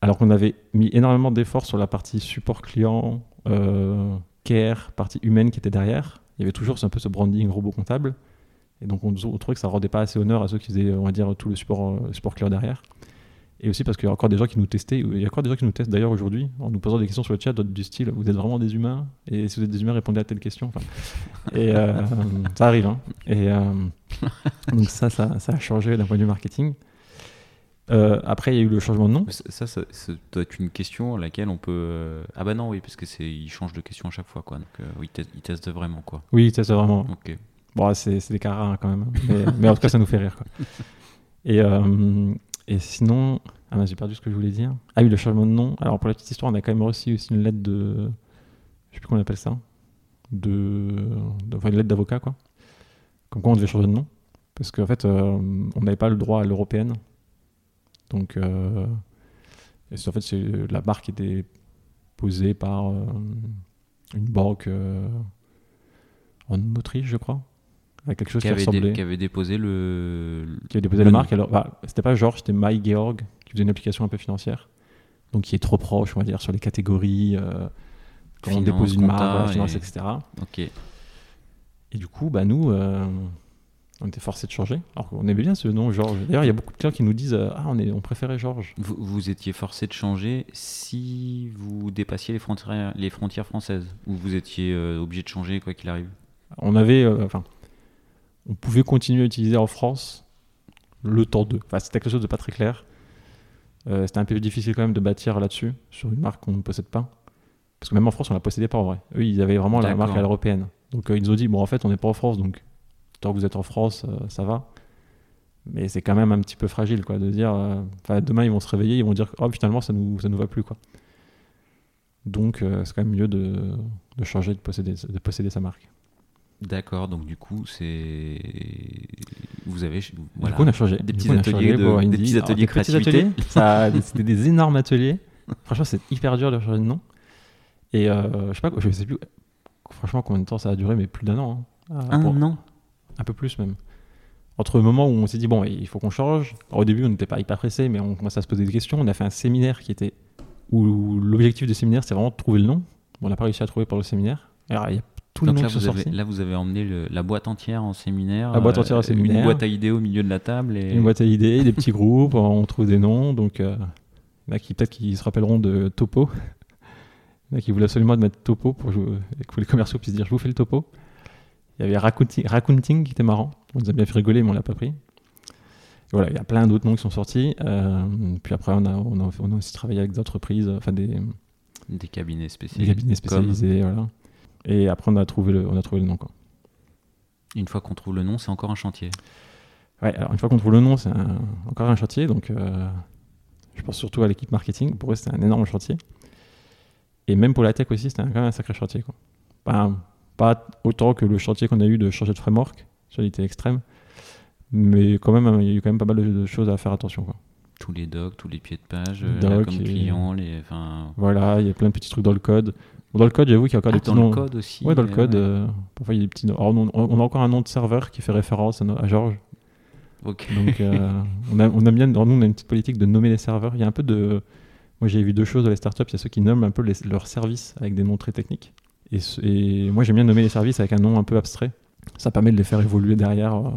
alors qu'on avait mis énormément d'efforts sur la partie support client, euh, care, partie humaine qui était derrière. Il y avait toujours un peu ce branding robot comptable. Et donc on, on trouvait que ça rendait pas assez honneur à ceux qui faisaient, on va dire, tout le support, euh, le support client derrière. Et aussi parce qu'il y a encore des gens qui nous testaient, il y a encore des gens qui nous testent d'ailleurs aujourd'hui, en nous posant des questions sur le chat du style Vous êtes vraiment des humains? Et si vous êtes des humains, répondez à telle question. Enfin, et euh, ça arrive. hein. Et euh, donc ça, ça, ça a changé d'un point de vue marketing. Euh, après, il y a eu le changement de nom. Ça, ça, ça, ça doit être une question à laquelle on peut. Ah bah non, oui, parce que c'est, il change de question à chaque fois, quoi. Donc, euh, oui, il te- il teste vraiment, quoi. Oui, ça c'est vraiment. Ok. Bon, c'est c'est des cas rares hein, quand même. hein. Mais, mais en tout cas, ça nous fait rire. Quoi. Et, euh, et sinon, ah j'ai perdu ce que je voulais dire. Ah oui, le changement de nom. Alors pour la petite histoire, on a quand même reçu aussi une lettre de, je sais plus comment on appelle ça, de, enfin, une lettre d'avocat quoi. Comme quoi on devait changer de nom, parce qu'en fait, euh, on n'avait pas le droit à l'européenne. Donc, euh, en fait, c'est la marque était posée par euh, une banque en Autriche, je crois, quelque chose Qui qui, avait, dé- ressemblait qui avait déposé le. qui avait déposé Le la marque. Alors, bah, c'était pas Georges, c'était My Georg, qui faisait une application un peu financière. Donc, qui est trop proche, on va dire, sur les catégories, euh, quand on Finance, dépose une marque, voilà, finance, et- etc. Ok. Et du coup, bah, nous, euh, on était forcés de changer. Alors qu'on aimait bien ce nom, Georges. D'ailleurs, il y a beaucoup de clients qui nous disent euh, Ah, on, est, on préférait Georges. Vous, vous étiez forcé de changer si vous dépassiez les frontières, les frontières françaises Ou vous étiez euh, obligé de changer quoi qu'il arrive? On avait. Enfin, on pouvait continuer à utiliser en France le temps de. Enfin, c'était quelque chose de pas très clair. Euh, c'était un peu difficile quand même de bâtir là-dessus, sur une marque qu'on ne possède pas. Parce que même en France, on la possédait pas en vrai. Eux, ils avaient vraiment la marque à l'européenne. Donc euh, ils nous ont dit, bon, en fait, on n'est pas en France, donc tant que vous êtes en France, euh, ça va. Mais c'est quand même un petit peu fragile, quoi, de dire, euh, demain, ils vont se réveiller, ils vont dire, oh, finalement, ça nous, ça nous va plus, quoi. Donc, c'est quand même mieux de, de changer, de posséder, de posséder sa marque. D'accord, donc du coup, c'est. Vous avez. Voilà. Du coup, on a changé. Des petits coup, ateliers de- des petits Alors, ateliers des petits créativité. C'était des énormes ateliers. Franchement, c'est hyper dur de changer de nom. Et euh, je sais pas, je sais plus franchement, combien de temps ça a duré Mais plus d'un an. hein. Ah, Un pour- an Un peu plus même. Entre le moment où on s'est dit, bon, il faut qu'on change. Alors, au début, on n'était pas hyper pressé, mais on commençait à se poser des questions. On a fait un séminaire qui était. où l'objectif du séminaire, c'est vraiment de trouver le nom. On n'a pas réussi à trouver pour le séminaire. Alors, il y a les Donc noms là sont vous, avez, là, vous avez emmené le- la boîte entière en séminaire. La boîte entière en euh, séminaire. Une boîte à idées au milieu de la table. Et... Une boîte à idées, des petits groupes, on trouve des noms. Donc, euh, il y en a qui peut-être qui se rappelleront de Topo. Il y en a qui voulaient absolument mettre Topo pour jouer- que les commerciaux puissent dire je vous fais le Topo. Il y avait Racounting, Racounting qui était marrant. On nous a bien fait rigoler, mais on l'a pas pris. Voilà, il y a plein d'autres noms qui sont sortis. Euh, puis après, on a, on, a, on a aussi travaillé avec des entreprises, enfin des, Des cabinets des spécialisés. cabinets spécialisés. Voilà. Et après, on a trouvé le, on a trouvé le nom. Quoi. Une fois qu'on trouve le nom, c'est encore un chantier. Ouais, alors une fois qu'on trouve le nom, c'est encore un chantier. Donc, euh, je pense surtout à l'équipe marketing. Pour eux, c'était un énorme chantier. Et même pour la tech aussi, c'était quand même un sacré chantier. Quoi. Pas, pas autant que le chantier qu'on a eu de changer de framework sur l'idée extrême. Mais quand même, il y a eu quand même pas mal de, choses à faire attention. Quoi. Tous les docs, tous les pieds de page, Les euh, docs et- client, les. Enfin, Voilà, il y a plein de petits trucs dans le code. Dans le code, j'avoue qu'il y a encore Ah, des petits dans le noms. code aussi. Ouais, dans le code, ouais. euh, parfois il y a des petits noms. Alors, on, on a encore un nom de serveur qui fait référence à, à Georges. Ok. Donc, euh, on, a, on aime bien, dans nous, on a une petite politique de nommer les serveurs. Il y a un peu de. Moi, j'ai vu deux choses dans les startups. Il y a ceux qui nomment un peu les- leurs services avec des noms très techniques. Et, moi, j'aime bien nommer les services avec un nom un peu abstrait. Ça permet de les faire évoluer derrière euh,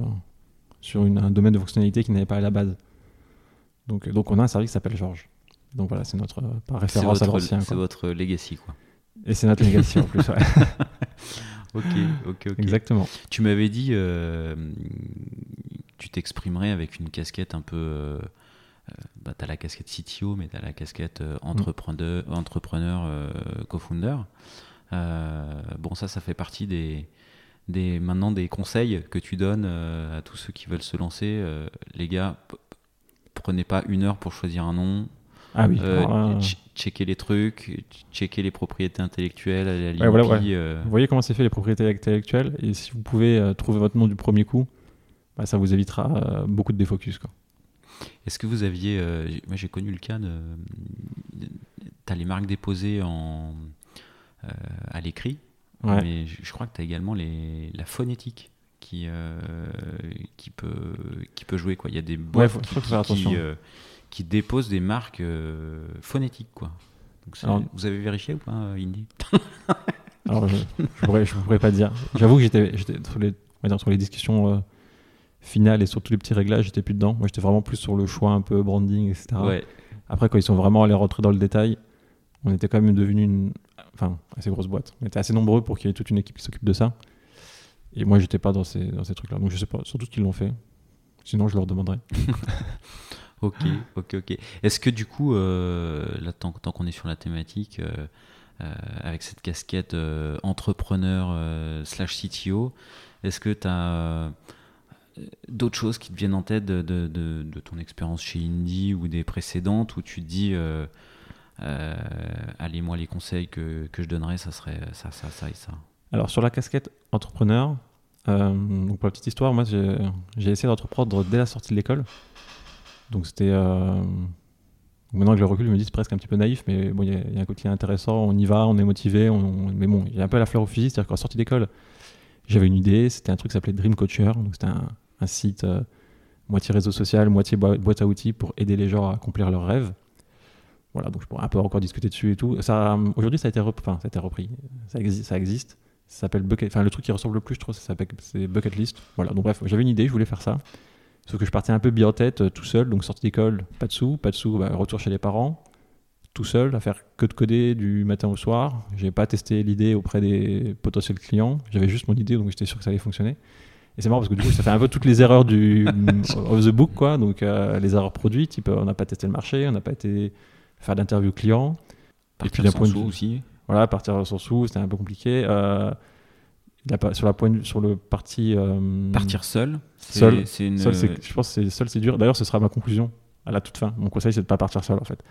sur une- un domaine de fonctionnalité qui n'avait pas à la base. Donc, donc on a un service qui s'appelle Georges. Donc voilà, c'est notre par référence à l'ancien. c'est votre legacy, quoi. Et c'est notre legacy en plus. ouais. Ok, ok, ok. Exactement. Tu m'avais dit, euh, tu t'exprimerais avec une casquette un peu. Euh, euh, bah, t'as la casquette CTO, mais t'as la casquette euh, entrepreneur, entrepreneur euh, co-founder. Euh, bon, ça, ça fait partie des, des maintenant des conseils que tu donnes à tous ceux qui veulent se lancer. Les gars, prenez pas une heure pour choisir un nom. Ah oui. Euh, ch- checker les trucs, ch- checker les propriétés intellectuelles, à la Ouais, voilà, ouais. euh, Vous voyez comment c'est fait les propriétés intellectuelles et si vous pouvez euh, trouver votre nom du premier coup, bah, ça vous évitera beaucoup de défocus. Quoi. Est-ce que vous aviez. euh, moi, j'ai connu le cas de. Tu as les marques déposées en, euh, à l'écrit, Ouais. mais je, je crois que tu as également les, la phonétique qui, euh, qui, peut, qui peut jouer. Quoi. Il y a des boîtes faut- qui, faut faire qui- attention. qui, qui déposent des marques euh, phonétiques. Quoi. Donc, c'est- Alors- vous avez vérifié ou pas, euh, Indy Alors je ne pourrais, pas dire. J'avoue que j'étais j'étais sur, les, on va dire, sur les discussions euh, finales et sur tous les petits réglages, j'étais plus dedans. Moi j'étais vraiment plus sur le choix un peu branding, etc. Ouais. Après quand ils sont vraiment allés rentrer dans le détail, on était quand même devenu une enfin, assez grosse boîte. On était assez nombreux pour qu'il y ait toute une équipe qui s'occupe de ça. Et moi j'étais pas dans ces, dans ces trucs-là. Donc je sais pas, surtout qu'ils l'ont fait. Sinon je leur demanderai. Ok, ok, ok. Est-ce que du coup, euh, là, tant, qu'on est sur la thématique, euh, euh, avec cette casquette entrepreneur slash CTO, est-ce que tu as d'autres choses qui te viennent en tête de, ton expérience chez Indie ou des précédentes où tu te dis, allez, moi, les conseils que, que je donnerais, ça serait ça, ça, ça et ça? Alors sur la casquette entrepreneur, donc pour la petite histoire, moi j'ai essayé d'entreprendre dès la sortie de l'école. Donc c'était euh, maintenant que je le recule, je me dis c'est presque un petit peu naïf, mais bon il y, a- un côté intéressant, on y va, on est motivé, on, mais bon il y a un peu la fleur au fusil, c'est-à-dire qu'en sortie d'école, j'avais une idée, c'était un truc qui s'appelait Dream Coacher, donc c'était un, site euh, moitié réseau social, moitié boîte à outils pour aider les gens à accomplir leurs rêves. Voilà, donc je pourrais un peu encore discuter dessus et tout. Aujourd'hui, ça a été, enfin, ça a été repris. Ça, exi- ça existe. Ça s'appelle Bucket. Enfin, le truc qui ressemble le plus, je trouve, c'est Bucket List. Voilà. Donc bref, j'avais une idée, je voulais faire ça. Sauf que je partais un peu bien en tête, euh, tout seul. Donc sortie d'école, pas de sous, pas de sous, bah, retour chez les parents, tout seul, à faire que de coder du matin au soir. J'ai pas testé l'idée auprès des potentiels clients. J'avais juste mon idée, donc j'étais sûr que ça allait fonctionner. Et c'est marrant parce que du coup, ça fait un peu toutes les erreurs du of the book, quoi. Donc euh, les erreurs produits, type euh, on n'a pas testé le marché, on n'a pas été faire d'interview client. Partir d'un sans point de sous vue- aussi Voilà, partir sans sous, c'était un peu compliqué. Euh, la sur, la point de vue- sur le parti. euh, Partir seul Seul. c'est une... seul, c'est- je pense que seul, c'est dur. D'ailleurs, ce sera ma conclusion à la toute fin. Mon conseil, c'est de pas partir seul, en fait.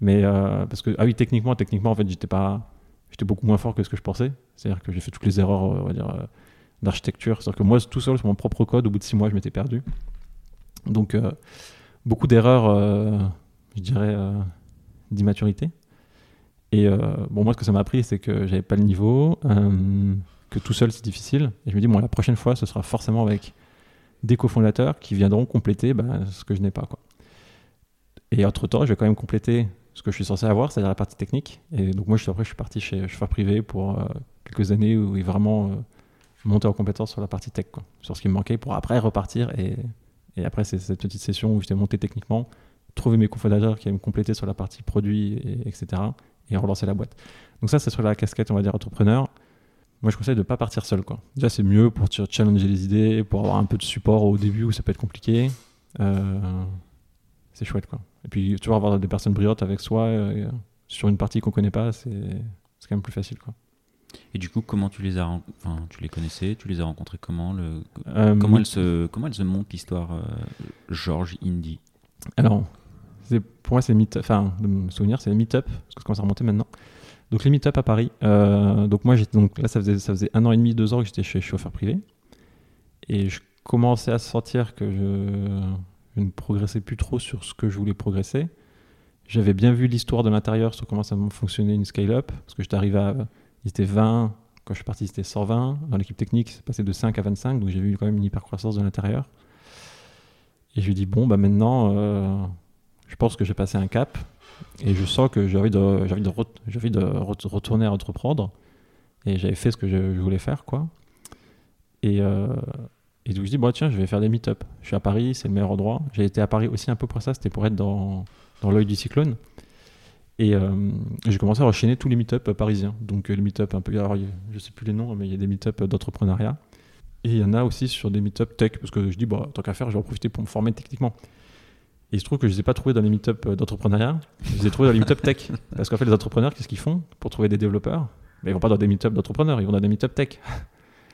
Mais euh, parce que, ah oui, techniquement, techniquement, en fait, j'étais pas. J'étais beaucoup moins fort que ce que je pensais. C'est-à-dire que j'ai fait toutes les erreurs, euh, on va dire, euh, d'architecture. C'est-à-dire que moi, tout seul, sur mon propre code, au bout de six mois, je m'étais perdu. Donc, beaucoup d'erreurs, je dirais, d'immaturité. Et bon, moi, ce que ça m'a appris, c'est que j'avais pas le niveau, que tout seul, c'est difficile. Et je me dis, bon, la prochaine fois, ce sera forcément avec des cofondateurs qui viendront compléter bah, ce que je n'ai pas. Quoi. Et entre-temps, je vais quand même compléter ce que je suis censé avoir, c'est-à-dire la partie technique. Et donc, moi, je suis, après, je suis parti chez chauffeur privé pour euh, quelques années où il vraiment euh, monter en compétence sur la partie tech, quoi, sur ce qui me manquait pour après repartir. Et, et après, c'est cette petite session où j'étais monté techniquement, trouver mes cofondateurs qui allaient me compléter sur la partie produit, et, etc. Et relancer la boîte. Donc, ça, c'est sur la casquette, on va dire, entrepreneur. Moi, je conseille de ne pas partir seul. Quoi. Déjà, c'est mieux pour challenger les idées, pour avoir un peu de support au début où ça peut être compliqué. Euh, c'est chouette. Quoi. Et puis, vas avoir des personnes brillantes avec soi euh, sur une partie qu'on ne connaît pas, c'est quand même plus facile. Quoi. Et du coup, comment tu les as, enfin, tu les connaissais, tu les as rencontrés comment le, Euh, comment elle se, comment elle se monte l'histoire euh, Georges Indy? Alors, pour moi, c'est meet enfin, de me souvenir, c'est meet-up, parce que ça commence à remonter maintenant. Donc, les meet-up à Paris. euh, donc, moi, j'étais, donc là, ça faisait, ça faisait un an et demi, deux ans que j'étais chez chauffeur privé. Et je commençais à sentir que je, ne progressais plus trop sur ce que je voulais progresser. J'avais bien vu l'histoire de l'intérieur sur comment ça fonctionnait une scale-up, parce que j'étais arrivé à. Il était 20, quand je suis parti, c'était 120. Dans l'équipe technique, c'est passé de 5 à 25, donc j'ai vu quand même une hyper-croissance de l'intérieur. Et je lui dis, bon, bah maintenant, euh, je pense que j'ai passé un cap et je sens que j'ai envie de, j'ai envie de, j'ai envie de re- retourner à entreprendre. Et j'avais fait ce que je, voulais faire, quoi. Et, euh, et donc je dis, bon, tiens, je vais faire des meet-up. Je suis à Paris, c'est le meilleur endroit. J'ai été à Paris aussi un peu pour ça, c'était pour être dans, dans l'œil du cyclone. Et euh, j'ai commencé à enchaîner tous les meet-up parisiens. Donc les meet-up un peu, alors je sais plus les noms, mais il y a des meet-up d'entrepreneuriat. Et il y en a aussi sur des meet-up tech, parce que je dis, bah, tant qu'à faire, je vais en profiter pour me former techniquement. Et il se trouve que je ne les ai pas trouvés dans les meet-up d'entrepreneuriat, je les ai trouvés dans les meet-up tech. Parce qu'en fait, les entrepreneurs, qu'est-ce qu'ils font pour trouver des développeurs? Mais Ils vont pas dans des meet-up d'entrepreneurs, ils vont dans des meet-up tech.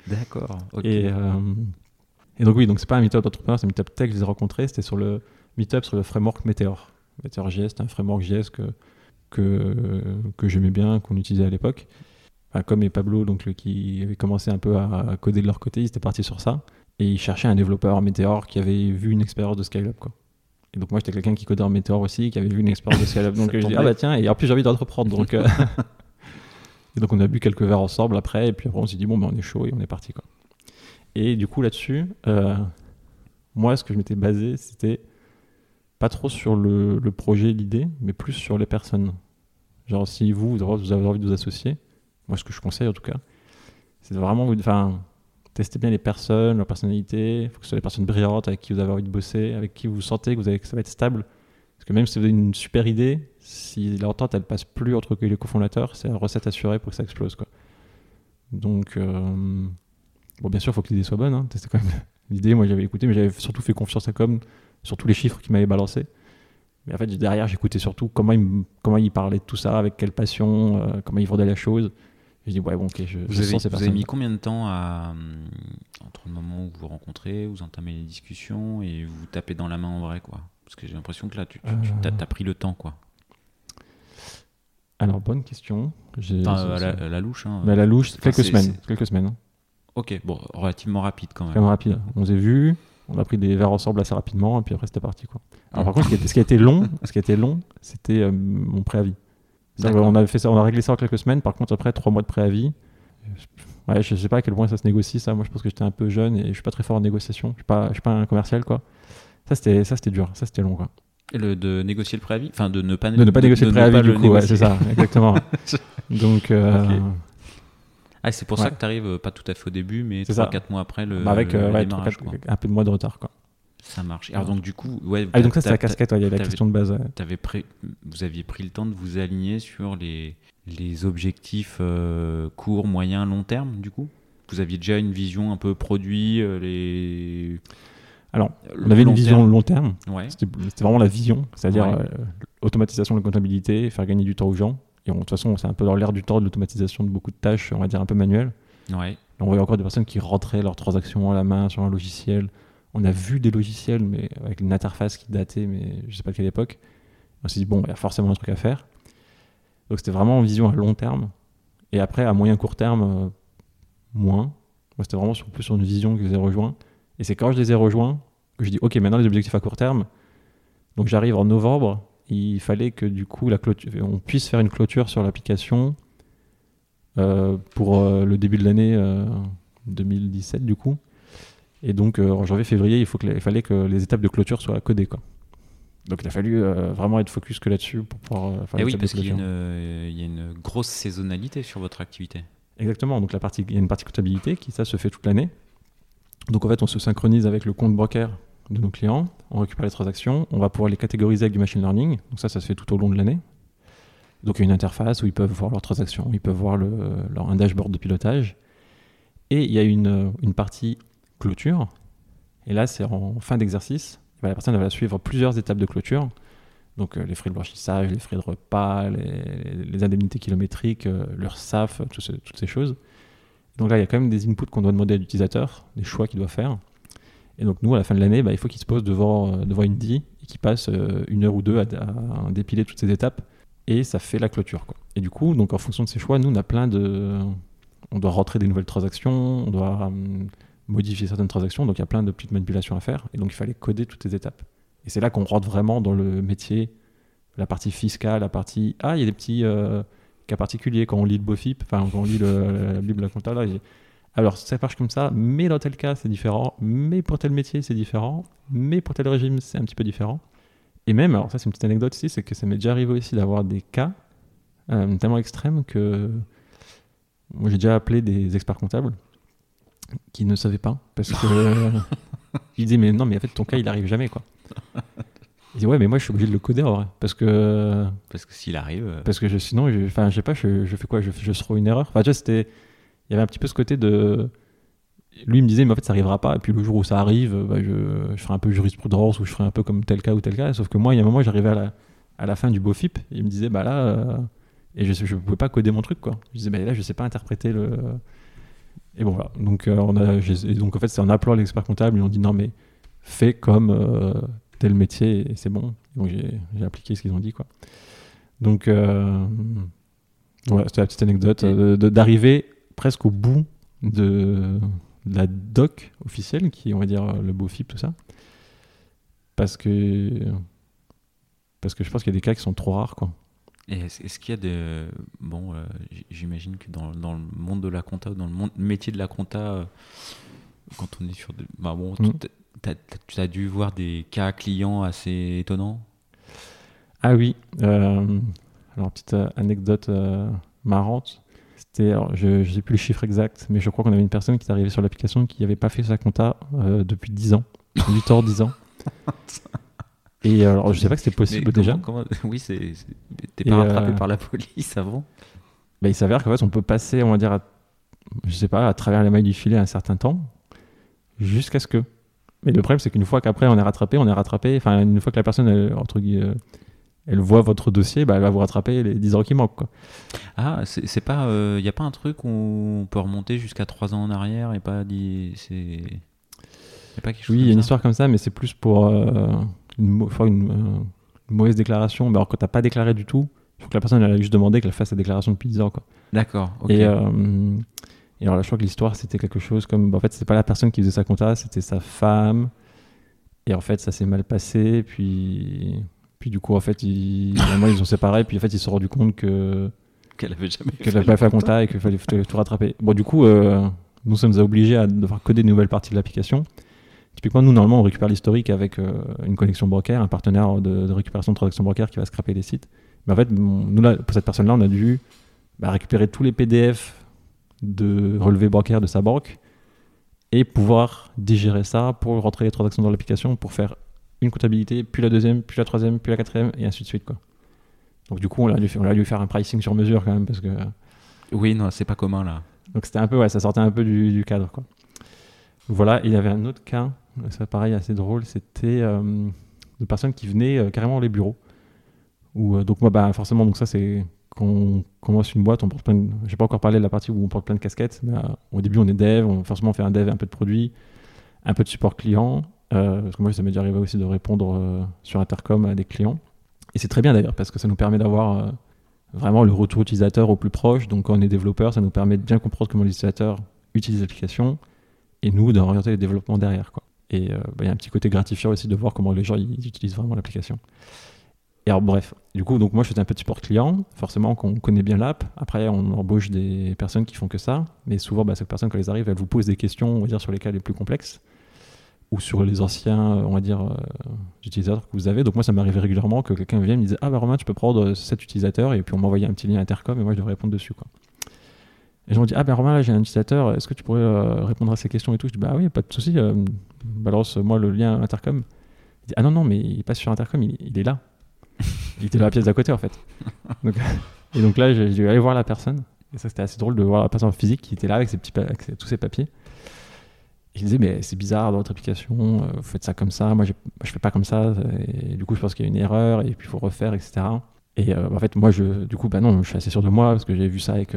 D'accord. Et, euh, et donc oui, donc c'est pas un meet-up d'entrepreneur, c'est un meet-up tech que je les ai rencontrés. C'était sur le meet-up sur le framework Meteor. Meteor JS, c'est un framework JS que, que, que j'aimais bien, qu'on utilisait à l'époque. Enfin, comme et Pablo, donc, le- qui avait commencé un peu à, à coder de leur côté, ils étaient partis sur ça. Et ils cherchaient un développeur Meteor qui avait vu une expérience de scale-up. Quoi. Et donc moi, j'étais quelqu'un qui codait en Meteor aussi, qui avait vu une expérience de scale-up. Donc dis, tombait. ah bah tiens, et en plus j'ai envie d'entreprendre. Donc, euh, et donc on a bu quelques verres ensemble après, et puis après on s'est dit, bon, ben on est chaud et on est parti. Quoi. Et du coup, là-dessus, euh, moi, ce que je m'étais basé, c'était pas trop sur le, le projet, l'idée, mais plus sur les personnes. Genre, si vous, vous avez envie de vous associer, moi, ce que je conseille en tout cas, c'est de vraiment enfin, tester bien les personnes, leur personnalité. Il faut que ce soit des personnes brillantes avec qui vous avez envie de bosser, avec qui vous sentez que, vous ça va être stable. Parce que même si vous avez une super idée, si l'entente elle passe plus entre les cofondateurs, c'est la recette assurée pour que ça explose. Quoi. Donc, euh, bon, bien sûr, il faut que l'idée soit bonne. Hein. C'était quand même l'idée. Moi, j'avais écouté, mais j'avais surtout fait confiance à Com sur tous les chiffres qu'il m'avait balancé. Mais en fait, derrière, j'écoutais surtout comment il, me- comment il parlait de tout ça, avec quelle passion, euh, comment il vendait la chose. Je dis, ouais, bon, ok, je, Vous je avez, sens ces vous avez mis combien de temps à, hum, entre le moment où vous vous rencontrez, vous entamez les discussions et vous tapez dans la main en vrai, quoi? Parce que j'ai l'impression que là, tu, t'as, Euh. pris le temps, quoi. Alors, bonne question. Enfin, euh, à, la, c'est- à la louche. Hein. mais à la louche, Enfin, quelques semaines. Quelques semaines. hein. Ok, bon, relativement rapide quand même. Quand même rapide. On s'est vus, on a pris des verres ensemble assez rapidement, et puis après, c'était parti. Quoi. Alors, par contre, ce qui a été, ce qui a été long, ce qui a été long, c'était euh, mon préavis. On avait fait ça, on a réglé ça en quelques semaines. Par contre, après, trois mois de préavis. Ouais, je sais pas à quel point ça se négocie, ça. Moi, je pense que j'étais un peu jeune et je suis pas très fort en négociation. Je suis pas, je suis pas un commercial, quoi. Ça, c'était, ça, c'était dur. Ça, c'était long, quoi. Et le, de négocier le préavis? Enfin, de ne pas, De ne pas négocier le de ne préavis, du coup. Ouais, c'est ça, exactement. Donc, euh. Ah, c'est pour ça que tu arrives pas tout à fait au début, mais C'est ça. 3-4 mois après le, bah, avec euh, ouais, un peu de mois de retard, quoi. Ça marche. Alors, donc, du coup, ouais, Ah, donc ça, c'est la casquette. ouais, Il y a la question de base. ouais. t'avais pré- vous aviez pris le temps de vous aligner sur les, les objectifs euh, court, moyen, long terme, du coup? Vous aviez déjà une vision un peu produit, euh, les... Alors, le On avait une vision terme. long terme. Ouais. C'était vraiment la vision, c'est-à-dire euh, automatisation de la comptabilité, faire gagner du temps aux gens. Et on- de toute façon, c'est un peu dans l'air du temps de l'automatisation de beaucoup de tâches, on va dire un peu manuelles. Ouais. On voyait encore des personnes qui rentraient leurs transactions à la main sur un logiciel. On a vu des logiciels, mais avec une interface qui datait, mais je sais pas de quelle époque. On s'est dit, bon, il y a forcément un truc à faire. Donc c'était vraiment en vision à long terme. Et après, à moyen court terme, euh, moins. Moi, c'était vraiment sur, plus sur une vision que je les ai rejoints. Et c'est quand je les ai rejoints que je dis, ok, maintenant les objectifs à court terme. Donc j'arrive en novembre il fallait que du coup la on puisse faire une clôture sur l'application euh, pour euh, le début de l'année 2017 du coup. Et donc en janvier-février, il, faut que il fallait que les étapes de clôture soient codées. Quoi. Donc il a fallu vraiment être focus que là-dessus pour pouvoir faire Et les oui, parce qu'il y, il y a une grosse saisonnalité sur votre activité. Exactement. Donc la partie, il y a une partie comptabilité qui ça se fait toute l'année. Donc en fait, on se synchronise avec le compte bancaire de nos clients, on récupère les transactions, on va pouvoir les catégoriser avec du machine learning. Donc ça, ça se fait tout au long de l'année. Donc il y a une interface où ils peuvent voir leurs transactions, ils peuvent voir le, leur, un dashboard de pilotage. Et il y a une, une partie clôture. Et là, c'est en fin d'exercice. Ben, La personne va suivre plusieurs étapes de clôture. Donc euh, les frais de blanchissage, les frais de repas, les, indemnités kilométriques, euh, leur SAF, toutes ces choses. Donc là, il y a quand même des inputs qu'on doit demander à l'utilisateur, des choix qu'il doit faire. Et donc nous, à la fin de l'année, bah, il faut qu'il se pose devant, euh, une et qu'il passe une heure ou deux à, dépiler toutes ces étapes. Et ça fait la clôture. Et du coup, donc en fonction de ces choix, nous, on a plein de... On doit rentrer des nouvelles transactions, on doit hum, modifier certaines transactions, donc il y a plein de petites manipulations à faire. Et donc il fallait coder toutes ces étapes. Et c'est là qu'on rentre vraiment dans le métier, la partie fiscale, la partie... Ah, il y a des petits euh, cas particuliers quand on lit le BOFIP, enfin quand on lit le- la Bible la compta, là, a- alors, ça marche comme ça, mais dans tel cas, c'est différent, mais pour tel métier, c'est différent, mais pour tel régime, c'est un petit peu différent. Et même, alors ça, c'est une petite anecdote ici, c'est que ça m'est déjà arrivé aussi d'avoir des cas euh, tellement extrêmes que moi, j'ai déjà appelé des experts comptables qui ne savaient pas, parce que ils disaient, mais non, mais en fait, ton cas, il arrive jamais, quoi. Ils disaient, ouais, mais moi, je suis obligé de le coder, en vrai, parce que Parce que s'il arrive. euh, parce que je, sinon, je, enfin, je sais pas, je, je fais quoi je, je throw une erreur Enfin, tu c'était. Il y avait un petit peu ce côté de. Lui, il me disait, mais en fait, ça arrivera pas. Et puis le jour où ça arrive, bah, je, je ferai un peu jurisprudence ou je ferai un peu comme tel cas ou tel cas. Sauf que moi, il y a un moment, j'arrivais à la, à la fin du BOFIP et il me disait, bah là. euh, Et je, je pouvais pas coder mon truc, quoi. Je disais, bah là, je sais pas interpréter le. Et bon, voilà. Donc, euh, on a, et donc en fait, c'est en appelant l'expert comptable, ils ont dit, non, mais fais comme euh, tel métier et c'est bon. Donc, j'ai appliqué ce qu'ils ont dit, quoi. Donc, euh, voilà, c'était la petite anecdote d'arriver presque au bout de, de la doc officielle, qui est, on va dire, le beau FIP, tout ça. Parce que, parce que je pense qu'il y a des cas qui sont trop rares, quoi. Et est-ce qu'il y a de. Bon, euh, j'imagine que dans, dans le monde de la compta, ou dans le monde, métier de la compta, euh, quand on est sur. De, bah bon, Mm. tu- as dû voir des cas clients assez étonnants? Ah oui, euh, alors petite anecdote marrante. C'était, alors, je ne sais plus le chiffre exact, mais je crois qu'on avait une personne qui est arrivée sur l'application qui n'avait pas fait sa compta depuis 10 ans, 8 ans, 10 ans. Et euh, alors, je sais pas que c'était possible Mais déjà. comment- comment- Oui, c'est. c'est- T'es pas rattrapé euh, par la police avant Bah, il s'avère qu'en fait, on peut passer, on va dire, à, je sais pas, à travers les mailles du filet un certain temps, jusqu'à ce que. Mais le problème, c'est qu'une fois qu'après on est rattrapé, on est rattrapé. Enfin, une fois que la personne, elle, entre guillemets, euh, elle voit votre dossier, bah, elle va vous rattraper les 10 ans qui manquent. Quoi. Ah, c'est c'est pas. Il n'y a pas un truc où on peut remonter jusqu'à 3 ans en arrière et pas. C'est. Y a pas quelque chose Oui, il y a une histoire comme ça, mais c'est plus pour euh, une, une, euh, une mauvaise déclaration. Mais alors, quand t'as pas déclaré du tout, il faut que la personne elle a juste demandé qu'elle fasse sa déclaration depuis 10 ans. Quoi. D'accord, ok. Et, euh, et alors là, je crois que l'histoire, c'était quelque chose comme. bah, en fait, c'était pas la personne qui faisait sa compta, c'était sa femme. Et en fait, ça s'est mal passé. Puis, puis du coup, en fait, ils, finalement, ils ont séparé. Puis en fait, ils se sont rendus compte que Qu'elle avait jamais qu'elle n'avait pas fait la compta et qu'il fallait tout, rattraper. Bon, du coup, euh, nous, ça nous a obligés à devoir coder de nouvelles parties de l'application. Typiquement, nous, normalement, on récupère l'historique avec euh, une connexion bancaire, un partenaire de, de récupération de transactions bancaires qui va scraper les sites. Mais en fait, on- nous, là, pour cette personne-là, on a dû bah, récupérer tous les PDF de relevés bancaires de sa banque et pouvoir digérer ça pour rentrer les transactions dans l'application pour faire une comptabilité, puis la deuxième, puis la troisième, puis la quatrième, et ainsi de suite. Quoi. Donc, du coup, on a, dû, on a dû faire un pricing sur mesure quand même parce que. Oui, non, c'est pas commun là. Donc c'était un peu, ouais, ça sortait un peu du, du cadre, quoi. Voilà, il y avait un autre cas, ça pareil assez drôle, c'était euh, de personnes qui venaient euh, carrément les bureaux. Euh, donc moi, bah, forcément, donc ça c'est quand on commence une boîte, on porte plein de... J'ai pas encore parlé de la partie où on porte plein de casquettes, mais euh, au début on est dev, on forcément on fait un dev, un peu de produit, un peu de support client, euh, parce que moi ça m'est déjà arrivé aussi de répondre euh, sur Intercom à des clients. Et c'est très bien d'ailleurs, parce que ça nous permet d'avoir euh, vraiment le retour utilisateur au plus proche. Donc quand on est développeur, ça nous permet de bien comprendre comment l'utilisateur utilise l'application et nous d'orienter le développement derrière. Quoi. Et euh, bah, il y a un petit côté gratifiant aussi de voir comment les gens ils utilisent vraiment l'application. Et alors, bref, du coup, donc moi, je faisais un de support client. Forcément, qu'on connaît bien l'app. Après, on embauche des personnes qui font que ça. Mais souvent, bah, ces personnes, quand elles arrivent, elles vous posent des questions, on va dire, sur les cas les plus complexes ou sur les anciens, on va dire, euh, utilisateurs que vous avez. Donc moi, ça m'arrivait régulièrement que quelqu'un vienne me disait Ah bah Romain, tu peux prendre cet utilisateur et puis on m'envoyait un petit lien intercom et moi je devais répondre dessus. Quoi. Et je me dis Ah bah Romain, là j'ai un utilisateur, est-ce que tu pourrais euh, répondre à ces questions et tout? Je dis Bah oui, pas de souci, euh, balance-moi le lien intercom. Il dit Ah non, non, mais il passe sur intercom, il, est là. il était dans la pièce d'à côté en fait. et donc là, j'ai dû aller voir la personne. Et ça, c'était assez drôle de voir la personne physique qui était là avec, ses petits avec tous ses papiers il disait mais c'est bizarre dans votre application, euh, vous faites ça comme ça, moi je, je fais pas comme ça, et du coup je pense qu'il y a une erreur et puis il faut refaire, etc. Et euh, en fait moi je, du coup bah non, je suis assez sûr de moi parce que j'ai vu ça avec,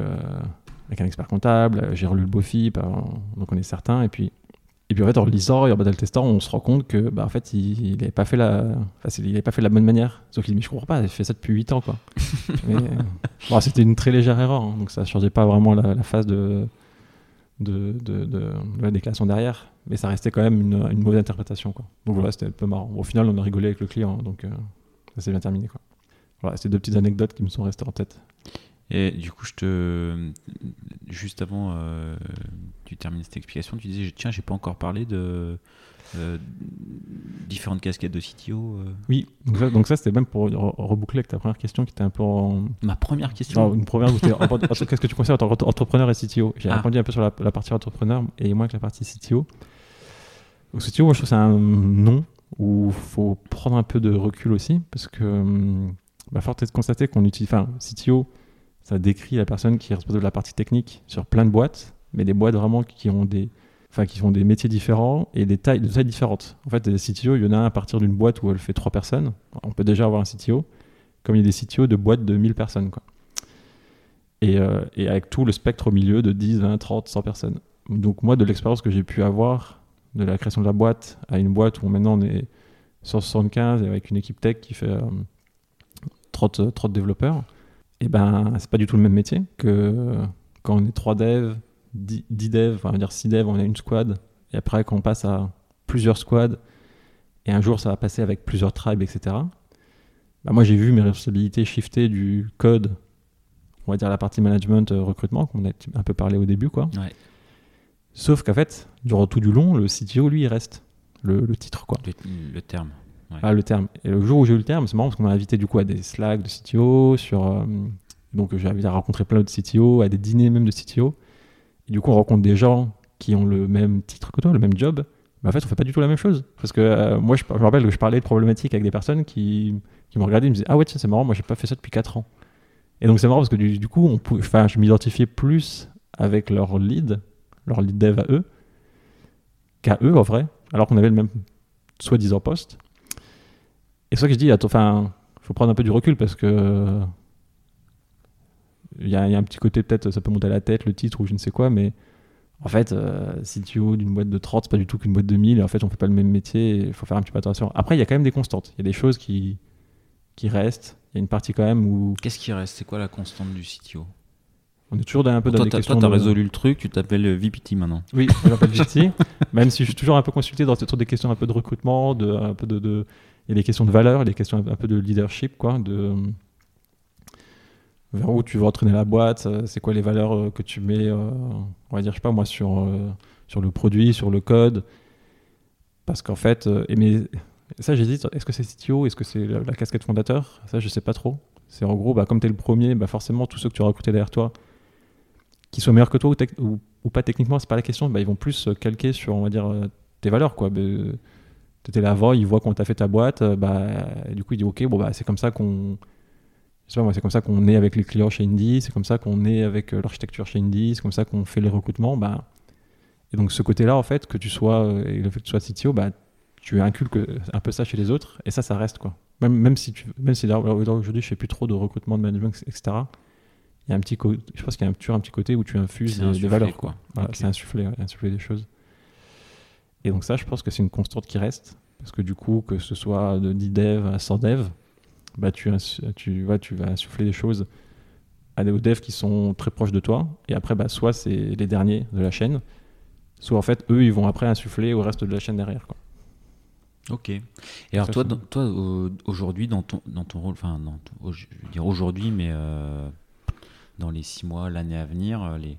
avec un expert comptable, j'ai relu le BOFIP, donc on est certain, et puis et puis en fait en lisant et en le testant, on se rend compte que bah en fait il n'avait pas fait la, il avait pas fait de la bonne manière. Sauf qu'il dit mais je comprends pas, il fait ça depuis 8 ans quoi. bon, c'était une très légère erreur, hein, donc ça changeait pas vraiment la, la phase de de, de, de, la déclaration derrière, mais ça restait quand même une, une mauvaise interprétation. Quoi. Donc voilà, c'était un peu marrant. Au final, on a rigolé avec le client, donc euh, ça s'est bien terminé. Quoi. Voilà, c'est deux petites anecdotes qui me sont restées en tête. Et du coup, je te. Juste avant, euh, tu termines cette explication, tu disais Tiens, j'ai pas encore parlé de euh, différentes casquettes de CTO euh. Oui, donc ça, donc ça c'était même pour reboucler avec ta première question qui était un peu en... Ma première question Une première, qu'est-ce que tu considères entre entrepreneur et CTO J'ai ah. répondu un peu sur la, partie entrepreneur et moins que la partie CTO. Donc CTO, moi je trouve que c'est un nom où il faut prendre un peu de recul aussi parce que bah, force est de constater qu'on utilise... Enfin, CTO, ça décrit la personne qui est responsable de la partie technique sur plein de boîtes, mais des boîtes vraiment qui ont des enfin qui font des métiers différents et des tailles de tailles différentes. En fait, des CTO, il y en a un à partir d'une boîte où elle fait trois personnes. On peut déjà avoir un CTO, comme il y a des CTO de boîtes de 1000 personnes. Quoi. Et, euh, et, avec tout le spectre au milieu de 10, 20, 30, 100 personnes. Donc moi, de l'expérience que j'ai pu avoir de la création de la boîte à une boîte où maintenant on est 175 et avec une équipe tech qui fait 30, 30 développeurs, et eh ben c'est pas du tout le même métier que quand on est 3 devs, 10, devs, on va dire 6 devs, on a une squad. Et après, quand on passe à plusieurs squads, et un jour ça va passer avec plusieurs tribes, etc. Bah moi, j'ai vu mes responsabilités shifter du code, on va dire la partie management, euh, recrutement, qu'on a un peu parlé au début, quoi. Sauf qu'en fait, durant tout du long, le CTO, lui, il reste. Le, titre, quoi. Le, terme. Ah, le terme. Et le jour où j'ai eu le terme, c'est marrant parce qu'on m'a invité du coup à des Slack de CTO, sur. Euh, donc j'avais rencontré plein d'autres CTO, à des dîners même de CTO. Et du coup, on rencontre des gens qui ont le même titre que toi, le même job. Mais en fait, on fait pas du tout la même chose. Parce que euh, moi, je, me rappelle que je parlais de problématiques avec des personnes qui, qui me regardaient et me disaient Ah ouais, c'est marrant, moi, j'ai pas fait ça depuis 4 ans. Et donc, c'est marrant parce que du, coup, on je m'identifiais plus avec leur lead, leur lead dev à eux, qu'à eux, en vrai, alors qu'on avait le même soi-disant poste. Et c'est ça que je dis, enfin, faut prendre un peu du recul parce que il y, a un petit côté, peut-être, ça peut monter à la tête, le titre ou je ne sais quoi, mais en fait, euh, si tu CTO d'une boîte de 30, c'est pas du tout qu'une boîte de 1000, et en fait, on fait pas le même métier, il faut faire un petit peu attention. Après, il y a quand même des constantes, il y a des choses qui, qui restent, il y a une partie quand même où. Qu'est-ce qui reste? C'est quoi la constante du CTO on est toujours dans un peu dans toi, des questions. Toi, t'as résolu le truc, tu t'appelles VPT maintenant. Oui, je m'appelle VPT, même si je suis toujours un peu consulté dans des questions un peu de recrutement, de, un peu de, de, il y a des questions de valeur, des questions un peu de leadership, quoi, de vers où tu veux entraîner la boîte, euh, c'est quoi les valeurs euh, que tu mets, euh, on va dire, je sais pas moi, sur, sur le produit, sur le code. Parce qu'en fait, ça j'hésite, est-ce que c'est CTO, est-ce que c'est la, casquette fondateur? Ça je sais pas trop. C'est en gros, bah, comme tu es le premier, bah, forcément tous ceux que tu as recrutés derrière toi, qui soient meilleurs que toi ou, ou, pas techniquement, c'est pas la question, bah, ils vont plus calquer sur, on va dire, tes valeurs. quoi. Bah, tu étais là avant, voient comment tu as fait ta boîte, bah, du coup ils disent ok, bon, bah, c'est comme ça qu'on c'est comme ça qu'on est avec les clients chez Indie, c'est comme ça qu'on est avec euh, l'architecture chez Indie, c'est comme ça qu'on fait les recrutements. Bah, et donc ce côté-là, en fait, que tu sois, euh, et le fait que tu sois CTO, bah, tu inculques un peu ça chez les autres, et ça, ça reste. quoi. Même, même si, tu, même si aujourd'hui je fais plus trop de recrutement, de management, etc., il y a un petit je pense qu'il y a toujours un petit côté où tu infuses des, valeurs. Quoi. C'est insuffler, insuffler des choses. Et donc ça, je pense que c'est une constante qui reste, parce que du coup, que ce soit de 10 dev à 100 dev, bah, tu, tu, tu vas insuffler des choses à des devs qui sont très proches de toi. Et après, bah, soit c'est les derniers de la chaîne, soit en fait, eux, ils vont après insuffler au reste de la chaîne derrière. Quoi. Ok. Et alors toi, dans- toi au- aujourd'hui dans ton dans ton rôle, enfin dans ton- au- je veux dire aujourd'hui, mais euh, dans les six mois, l'année à venir, euh, les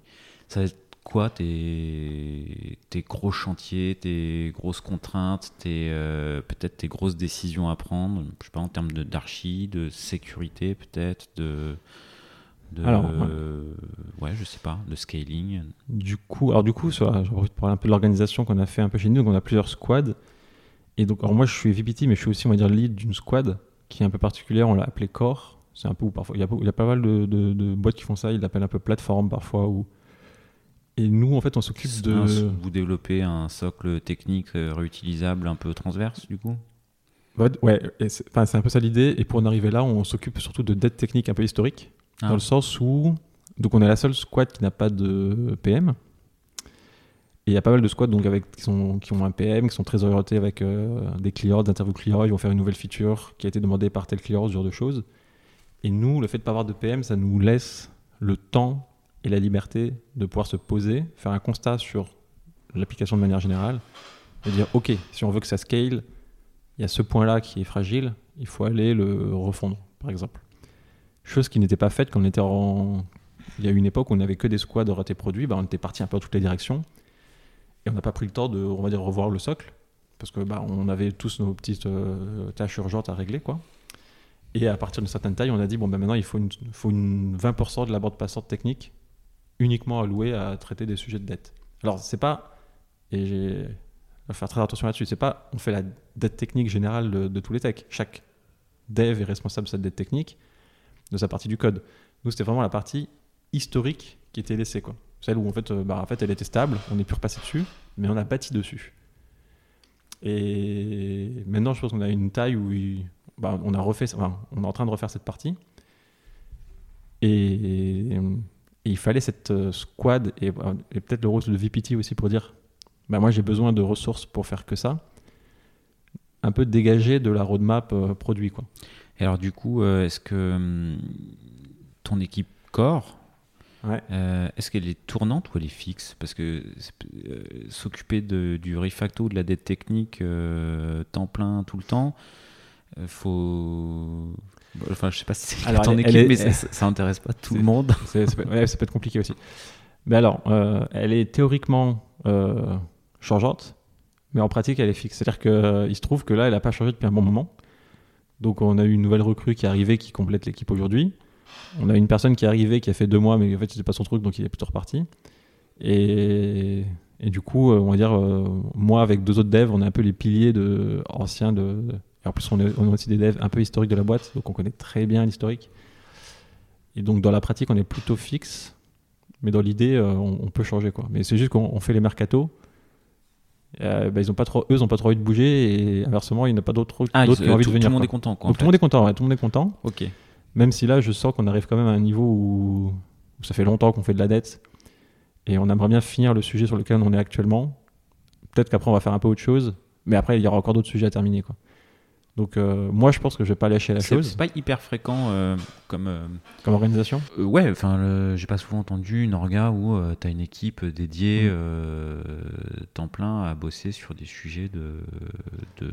ça va être quoi tes tes gros chantiers, tes grosses contraintes, tes euh, peut-être tes grosses décisions à prendre, je sais pas en termes de d'archi, de sécurité peut-être, de de Alors, ouais. je sais pas, de scaling. Du coup, alors du coup, pour parler un peu de l'organisation qu'on a fait un peu chez nous. Donc, on a plusieurs squads. Et donc, alors moi, je suis VPT, mais je suis aussi, on va dire, lead d'une squad qui est un peu particulière. On l'a appelé Core. C'est un peu où parfois, il y a, il y a pas mal de, de- de boîtes qui font ça. Ils l'appellent un peu plateforme parfois. Ou... Et nous, en fait, on s'occupe de. vous développez un socle technique euh, réutilisable un peu transverse du coup Ouais, Ouais, c'est enfin, un peu ça l'idée. Et pour en arriver là, on s'occupe surtout de dettes techniques un peu historiques. Ah. Dans le sens où. Donc, on est la seule squad qui n'a pas de PM. Et il y a pas mal de squads donc, avec, qui, sont, qui ont un PM, qui sont très orientés avec euh, des clients, des interviews clients. Ils vont faire une nouvelle feature qui a été demandée par tel client, ce genre de choses. Et nous, le fait de ne pas avoir de PM, ça nous laisse le temps et la liberté de pouvoir se poser, faire un constat sur l'application de manière générale et dire OK, si on veut que ça scale, il y a ce point-là qui est fragile, il faut aller le refondre, par exemple. Chose qui n'était pas faite quand on était en. Il y a eu une époque où on n'avait que des squads ratés produits, bah, on était parti un peu dans toutes les directions. Et on n'a pas pris le temps de, on va dire, revoir le socle. Parce que bah, on avait tous nos petites euh, tâches urgentes à régler, quoi. Et à partir d'une certaine taille, on a dit bon, bah, maintenant il faut une, faut une 20% de la bande passante technique uniquement allouée à traiter des sujets de dette. Alors, c'est pas. Et j'ai. Va faire très attention là-dessus. C'est pas. On fait la dette technique générale de, tous les techs. Chaque dev est responsable de cette dette technique, de sa partie du code. Nous, c'était vraiment la partie historique qui était laissée, quoi. Celle où en fait, euh, bah, en fait, elle était stable, on est pu repasser dessus, mais on a bâti dessus. Et maintenant, je pense qu'on a une taille où bah, on a refait, enfin, on est en train de refaire cette partie. Et il fallait cette euh, squad et, et peut-être le rôle de VPT aussi pour dire, bah, moi j'ai besoin de ressources pour faire que ça. Un peu dégagé de la roadmap euh, produit, quoi. Et alors du coup, euh, est-ce que hum, ton équipe Ouais. euh, est-ce qu'elle est tournante ou elle est fixe? Parce que euh, s'occuper du refacto, de la dette technique, euh, temps plein tout le temps, euh, faut... Enfin, je sais pas si c'est est- équipe, est- mais ça, ça- ça intéresse pas tout le monde. C'est- ça, peut, ouais, ça peut être compliqué aussi. Mais alors, euh, elle est théoriquement euh, changeante, mais en pratique, elle est fixe. C'est-à-dire qu'il se trouve que là, elle n'a pas changé depuis un bon moment. Donc, on a eu une nouvelle recrue qui est arrivée, qui complète l'équipe aujourd'hui. On a une personne qui est arrivée, qui a fait deux mois, mais en fait, c'était pas son truc, donc il est plutôt reparti. Et, et du coup, euh, on va dire, euh, moi, avec deux autres devs, on est un peu les piliers de, anciens de. Et en plus, on est, on est aussi des devs un peu historiques de la boîte, donc on connaît très bien l'historique. Et donc, dans la pratique, on est plutôt fixe. Mais dans l'idée, euh, on, on peut changer. Quoi. Mais c'est juste qu'on on fait les mercatos. Euh, bah, ils ont pas trop, eux, ils n'ont pas trop envie de bouger. Et inversement, il n'y en a pas d'autres Ah, qui ont envie tout, de venir. tout le monde quoi. est content, quoi. Donc, tout le monde est content. ouais, tout le monde est content. Ok. Même si là, je sens qu'on arrive quand même à un niveau où, où ça fait longtemps qu'on fait de la dette. Et on aimerait bien finir le sujet sur lequel on est actuellement. Peut-être qu'après, on va faire un peu autre chose. Mais après, il y aura encore d'autres sujets à terminer. Quoi. Donc, euh, moi, je pense que je vais pas lâcher la chose c'est pas hyper fréquent euh, comme. euh, comme organisation? Ouais, enfin, j'ai pas souvent entendu une orga où tu as une équipe dédiée Mm. temps plein à bosser sur des sujets de, de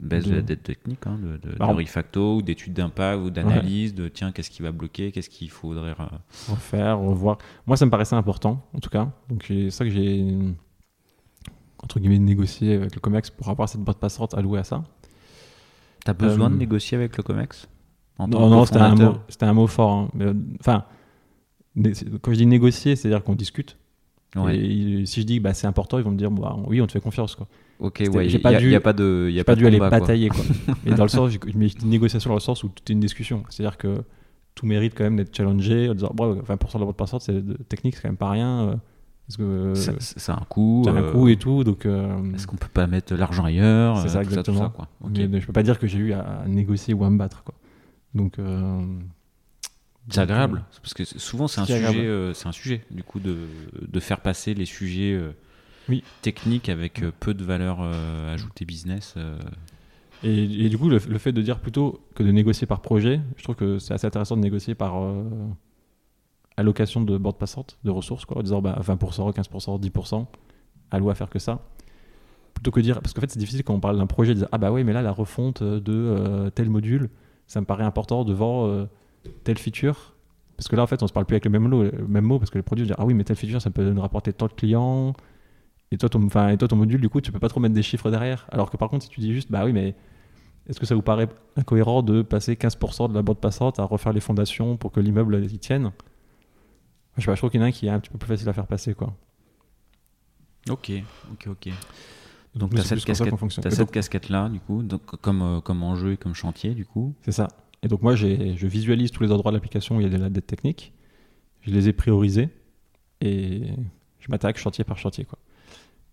baisse de, De- la dette technique, hein, de, de, de on- refacto, ou d'études d'impact, ou d'analyse, de tiens, qu'est-ce qui va bloquer, qu'est-ce qu'il faudrait. refaire, revoir. Moi, ça me paraissait important, en tout cas. Donc, c'est ça que j'ai, entre guillemets, négocié avec le COMEX pour avoir cette boîte passante allouée à ça. T'as besoin de Euh, négocier avec le COMEX en Non, non, c'était un, mot, c'était un mot fort. hein. Euh, Enfin, quand je dis négocier, c'est-à-dire qu'on discute. Ouais. Et si je dis que bah, c'est important, ils vont me dire bah, oui, on te fait confiance. Quoi. Ok, ouais, j'ai il pas n'y a, dû- y a pas de. Y a pas dû aller quoi. batailler. Quoi. Mais dans le sens, mais je dis négociation dans le sens où tout est une discussion. C'est-à-dire que tout mérite quand même d'être challengé en disant bon, 20% de la boîte passante, c'est technique, c'est quand même pas rien. Euh, Parce que Ça, ça- ça a un coût. ça a un euh, coût et tout. Donc, euh, Est-ce qu'on peut pas mettre l'argent ailleurs C'est ça, exactement. ça, quoi. Ok. mais je peux pas dire que j'ai eu à négocier ou à me battre. Quoi. Donc, C'est agréable, parce que souvent c'est un, C'est sujet, euh, c'est un sujet, du coup, de, de faire passer les sujets euh, Oui. techniques avec euh, peu de valeur ajoutée business. Et, et du coup, le, le fait de dire plutôt que de négocier par projet, je trouve que c'est assez intéressant de négocier par allocation de bande passante, de ressources, quoi, en disant bah, 20%, 15%, 10%, alloué à faire que ça. plutôt que dire parce qu'en fait c'est difficile quand on parle d'un projet de dire ah bah oui mais là la refonte de euh, tel module ça me paraît important devant euh, telle feature. Parce que là en fait on se parle plus avec le même le même mot parce que le produit dire ah oui mais telle feature ça peut nous rapporter tant de clients. Et toi ton enfin et toi ton module du coup tu peux pas trop mettre des chiffres derrière. Alors que par contre si tu dis juste bah oui mais est-ce que ça vous paraît incohérent de passer 15% de la bande passante à refaire les fondations pour que l'immeuble y tienne? Je, sais pas, je trouve qu'il y en a un qui est un petit peu plus facile à faire passer quoi Ok, ok, ok. donc tu as cette casquette, donc- casquette-là, du coup, donc, comme, euh, comme enjeu et comme chantier, du coup. C'est ça. Et donc moi, je visualise tous les endroits de l'application où il y a de la dette technique. Je les ai priorisés et je m'attaque chantier par chantier. Quoi.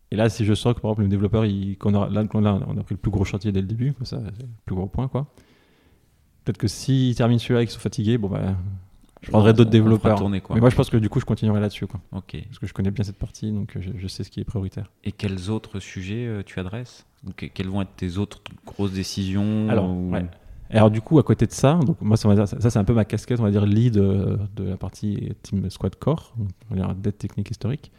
Et là, si je sens que par exemple le développeur, il, qu'on a, là, a- on a pris le plus gros chantier dès le début, comme ça, le plus gros point. quoi. Peut-être que s'ils terminent celui-là et qu'ils sont fatigués, bon bah, je prendrai d'autres développeurs. tourner, quoi. Mais moi, je pense que du coup, je continuerai là-dessus. Quoi, Ok. parce que je connais bien cette partie, donc je, je sais ce qui est prioritaire. Et quels autres sujets euh, tu adresses? Donc, Quelles vont être tes autres grosses décisions Alors, ou- ouais. Et alors du coup, à côté de ça, donc moi, ça, c'est un peu ma casquette, on va dire lead euh, de la partie Team Squad Core, on va dire dette technique historique.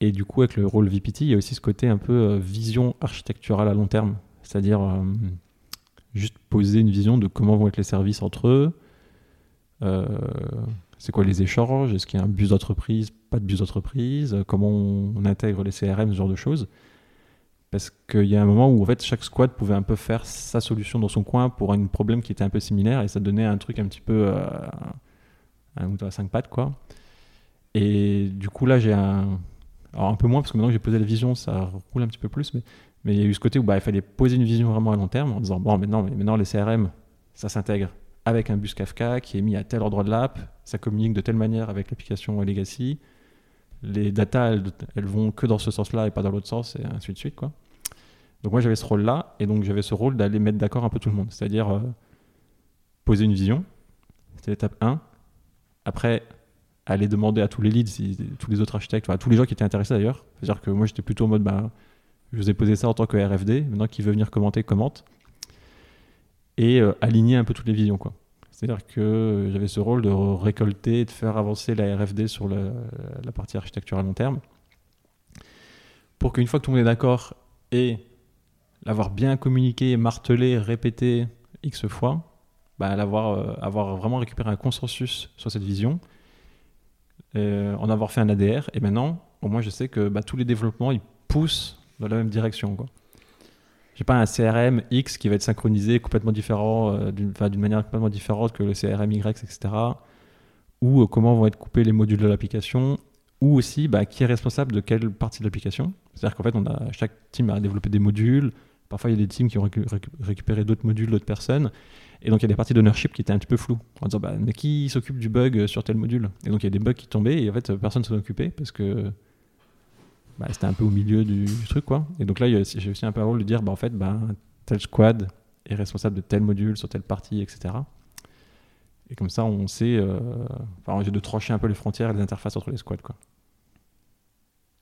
Et du coup, avec le rôle VPT, il y a aussi ce côté un peu euh, vision architecturale à long terme, c'est-à-dire euh, juste poser une vision de comment vont être les services entre eux, euh, c'est quoi les échanges, est-ce qu'il y a un bus d'entreprise, pas de bus d'entreprise, euh, comment on, intègre les CRM, ce genre de choses? Parce qu'il y a un moment où en fait chaque squad pouvait un peu faire sa solution dans son coin pour un problème qui était un peu similaire et ça donnait un truc un petit peu euh, un à cinq pattes quoi. Et du coup là j'ai un alors un peu moins parce que maintenant que j'ai posé la vision ça roule un petit peu plus mais mais il y a eu ce côté où bah, il fallait poser une vision vraiment à long terme en disant bon maintenant maintenant les CRM ça s'intègre avec un bus Kafka qui est mis à tel endroit de l'app, ça communique de telle manière avec l'application legacy. Les datas, elles, vont que dans ce sens-là et pas dans l'autre sens, et ainsi de suite. Quoi. Donc moi j'avais ce rôle-là, et donc j'avais ce rôle d'aller mettre d'accord un peu tout le monde. C'est-à-dire euh, poser une vision, c'était l'étape 1. Après, aller demander à tous les leads, tous les autres architectes, enfin, à tous les gens qui étaient intéressés d'ailleurs. C'est-à-dire que moi j'étais plutôt en mode, bah, je vous ai posé ça en tant que RFD, maintenant qui veut venir commenter, commente. Et euh, aligner un peu toutes les visions. quoi. C'est-à-dire que j'avais ce rôle de récolter de faire avancer la RFD sur la partie architecture à long terme. Pour qu'une fois que tout le monde est d'accord et l'avoir bien communiqué, martelé, répété X fois, bah, l'avoir, euh, avoir vraiment récupéré un consensus sur cette vision, euh, en avoir fait un ADR, et maintenant, au moins je sais que bah, tous les développements, ils poussent dans la même direction. Quoi. J'ai pas un CRM X qui va être synchronisé complètement différent, euh, d'une, manière complètement différente que le CRM Y, etc. Ou euh, comment vont être coupés les modules de l'application, ou aussi bah, qui est responsable de quelle partie de l'application. C'est-à-dire qu'en fait, on a, chaque team a développé des modules. Parfois, il y a des teams qui ont récu- récu- récupéré d'autres modules, d'autres personnes. Et donc, il y a des parties d'ownership qui étaient un petit peu floues. En disant, bah, mais qui s'occupe du bug sur tel module? Et donc, il y a des bugs qui tombaient et en fait, personne ne s'en occupait parce que bah, c'était un peu au milieu du, du truc. quoi. Et donc là, j'ai aussi un peu un rôle de dire, bah, en fait, bah, tel squad est responsable de tel module sur telle partie, etc. Et comme ça, on sait. euh, Enfin, j'ai de trancher un peu les frontières et les interfaces entre les squads. Quoi.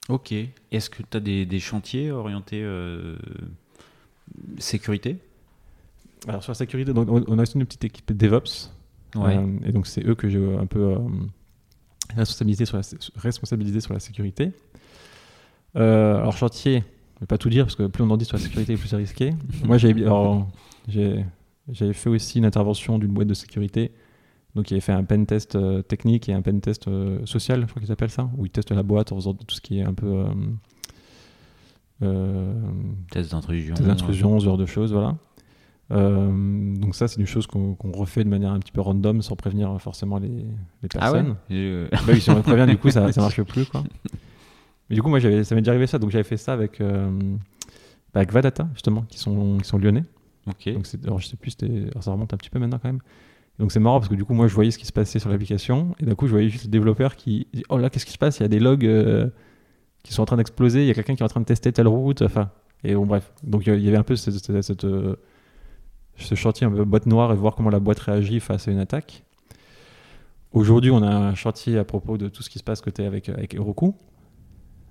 Ok. Est-ce que tu as des, des chantiers orientés euh, sécurité? Alors sur la sécurité, donc, on on a aussi une petite équipe DevOps. Ouais. Euh, et donc c'est eux que j'ai un peu responsabilisé, sur la, responsabilisé sur la sécurité. Euh, alors chantier, je vais pas tout dire parce que plus on en dit sur la sécurité, plus c'est risqué. Moi j'avais j'ai- fait aussi une intervention d'une boîte de sécurité. Donc il avait fait un pen test euh, technique et un pen test euh, social, je crois qu'ils appellent ça, où ils testent la boîte en faisant tout ce qui est un peu euh, Test d'intrusion. des intrusions, ce genre de choses, voilà. Donc ça, c'est une chose qu'on refait de manière un petit peu random, sans prévenir forcément les, les Ah ouais personnes. Bah oui, si on les prévient, du coup, ça, ça marche plus, quoi. Mais du coup, moi, ça m'est déjà arrivé ça. Donc j'avais fait ça avec, euh, bah, avec Vadata, justement, qui sont, qui sont lyonnais. Ok. Donc alors je sais plus, alors ça remonte un petit peu maintenant quand même. Donc c'est marrant parce que du coup, moi, je voyais ce qui se passait sur l'application, et d'un coup, je voyais juste le développeur qui dit, oh là, qu'est-ce qui se passe? Il y a des logs euh, qui sont en train d'exploser. Il y a quelqu'un qui est en train de tester telle route. Enfin, et bon, bref. Donc il y avait un peu cette, cette- cette, euh, ce chantier un peu boîte noire et voir comment la boîte réagit face à une attaque. Aujourd'hui, on a un chantier à propos de tout ce qui se passe côté avec, avec Heroku.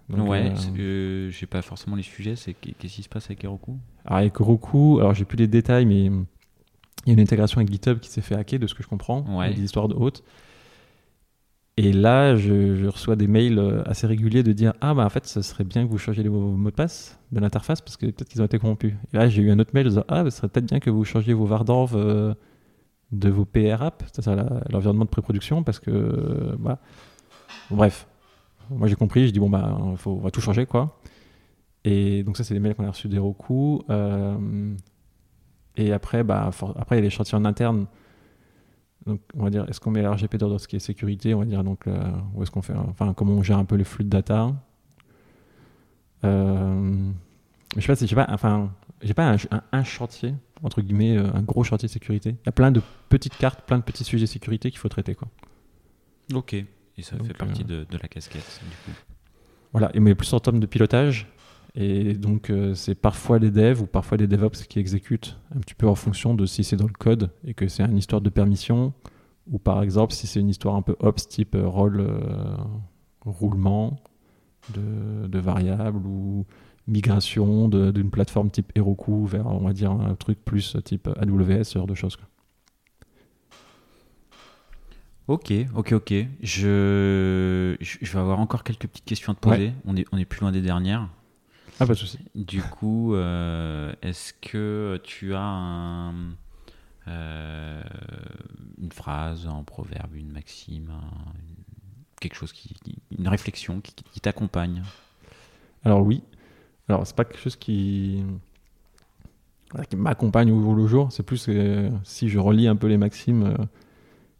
Donc, ouais, euh, euh, j'ai pas forcément les sujets. C'est qu'est-ce qui se passe avec Heroku? Alors avec Heroku, alors j'ai plus les détails, mais il y a une intégration avec GitHub qui s'est fait hacker, de ce que je comprends. Ouais. Des histoires de haute. Et là, je, je reçois des mails euh, assez réguliers de dire Ah, bah en fait, ce serait bien que vous changiez les mots mots de passe de l'interface parce que peut-être qu'ils ont été corrompus. Et là, j'ai eu un autre mail de dire Ah, bah, ce serait peut-être bien que vous changiez vos Vardorv euh, de vos PR apps, c'est ça l'environnement de pré-production, parce que. euh, voilà. Bref, moi j'ai compris, je dis Bon, bah, faut, on va tout changer, quoi. Et donc, ça, c'est les mails qu'on a reçus des Roku. Euh, et après, bah, après, il y a les chantiers en interne. Donc, on va dire, est-ce qu'on met la RGP dans ce qui est sécurité? On va dire, donc, euh, où est-ce qu'on fait Enfin, comment on gère un peu les flux de data? Euh, Je sais pas si j'ai pas, enfin, j'ai pas un, chantier, entre guillemets, un gros chantier de sécurité. Il y a plein de petites cartes, plein de petits sujets de sécurité qu'il faut traiter, quoi. Ok. Et ça Donc, fait partie euh, de, de la casquette, du coup. Voilà, mais plus en termes de pilotage. Et donc, euh, c'est parfois les devs ou parfois les DevOps qui exécutent un petit peu en fonction de si c'est dans le code et que c'est une histoire de permission, ou par exemple si c'est une histoire un peu ops type euh, rôle euh, roulement de, de variables ou migration d'une plateforme type Heroku vers, on va dire, un truc plus type AWS, ce genre de choses. quoi. Ok, ok, ok. Je, je vais avoir encore quelques petites questions à te poser. On, est, on est plus loin des dernières. Ah, pas de souci. Du coup, euh, est-ce que tu as un, euh, une phrase, un proverbe, une maxime, un- quelque chose qui, une réflexion qui, qui t'accompagne? Alors oui. Alors c'est pas quelque chose qui, qui m'accompagne au jour le jour. C'est plus euh, si je relis un peu les maximes,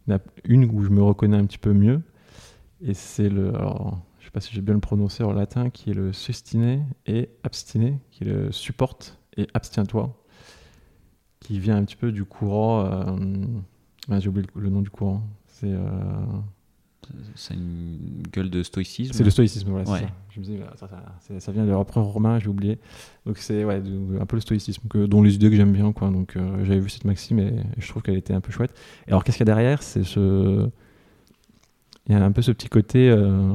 il y en a une où je me reconnais un petit peu mieux. Et c'est le, alors, je sais pas si j'ai bien le prononcé en latin, qui est le sustiner et abstiner, qui est le support et abstiens-toi, qui vient un petit peu du courant. euh, ah, j'ai oublié le, le nom du courant. C'est euh, C'est une gueule de stoïcisme c'est le stoïcisme, voilà, Ouais. ça. Je me dis, ça, ça- ça vient de l'empereur romain, j'ai oublié. Donc c'est ouais, un peu le stoïcisme, que, dont les idées que j'aime bien. Quoi. Donc euh, j'avais vu cette maxime et, et je trouve qu'elle était un peu chouette. Et alors qu'est-ce qu'il y a derrière? C'est ce. Il y a un peu ce petit côté euh,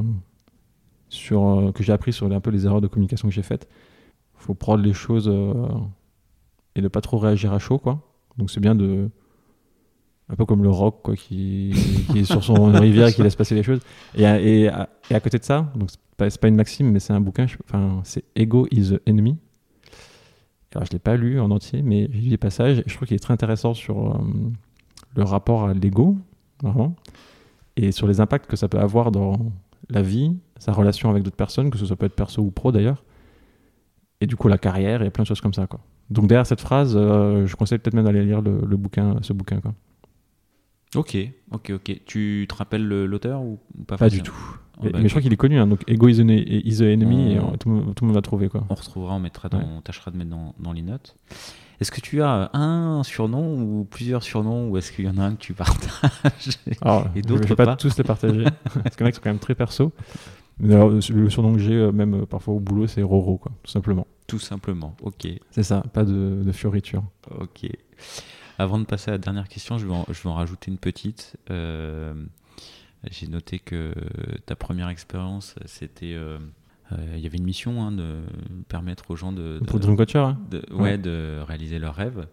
sur, euh, que j'ai appris sur un peu les erreurs de communication que j'ai faites. Il faut prendre les choses et ne pas trop réagir à chaud. Quoi. Donc c'est bien de. Un peu comme le rock quoi, qui, qui est sur son rivière et qui laisse passer les choses. Et à, et à- et à côté de ça, donc c'est pas, une maxime, mais c'est un bouquin, enfin, c'est Ego is the Enemy. Alors je l'ai pas lu en entier, mais j'ai lu des passages et je trouve qu'il est très intéressant sur euh, le rapport à l'ego, vraiment, et sur les impacts que ça peut avoir dans la vie, sa relation avec d'autres personnes, que ce soit peut être perso ou pro d'ailleurs, et du coup la carrière et plein de choses comme ça. Quoi. Donc derrière cette phrase, euh, je conseille peut-être même d'aller lire le, le bouquin, ce bouquin. Quoi. Ok, ok, ok. Tu te rappelles le- l'auteur ou pas Pas du tout. Oh, mais, bah, mais je crois qu'il est connu, hein, donc Ego is the, is the Enemy, et On- euh, tout, le monde- va trouver. Quoi. On retrouvera, on mettra dans, Ouais. on tâchera de mettre dans, dans les notes. Est-ce que tu as un surnom ou plusieurs surnoms ou est-ce qu'il y en a un que tu partages Alors, Et je d'autres vais pas, pas. tous les partager, parce qu'il y en a qui sont quand même très perso. Mais alors, le surnom que j'ai, euh, même euh, parfois au boulot, c'est Roro, quoi, tout simplement. Tout simplement. Ok, C'est ça, pas de, de fioriture. ok. Avant de passer à la dernière question, je vais en, je vais en rajouter une petite. Euh, J'ai noté que ta première expérience, c'était. euh, euh, Il y avait une mission hein, de permettre aux gens de, de- Pour hein de, ouais, Ouais. de réaliser leurs rêves.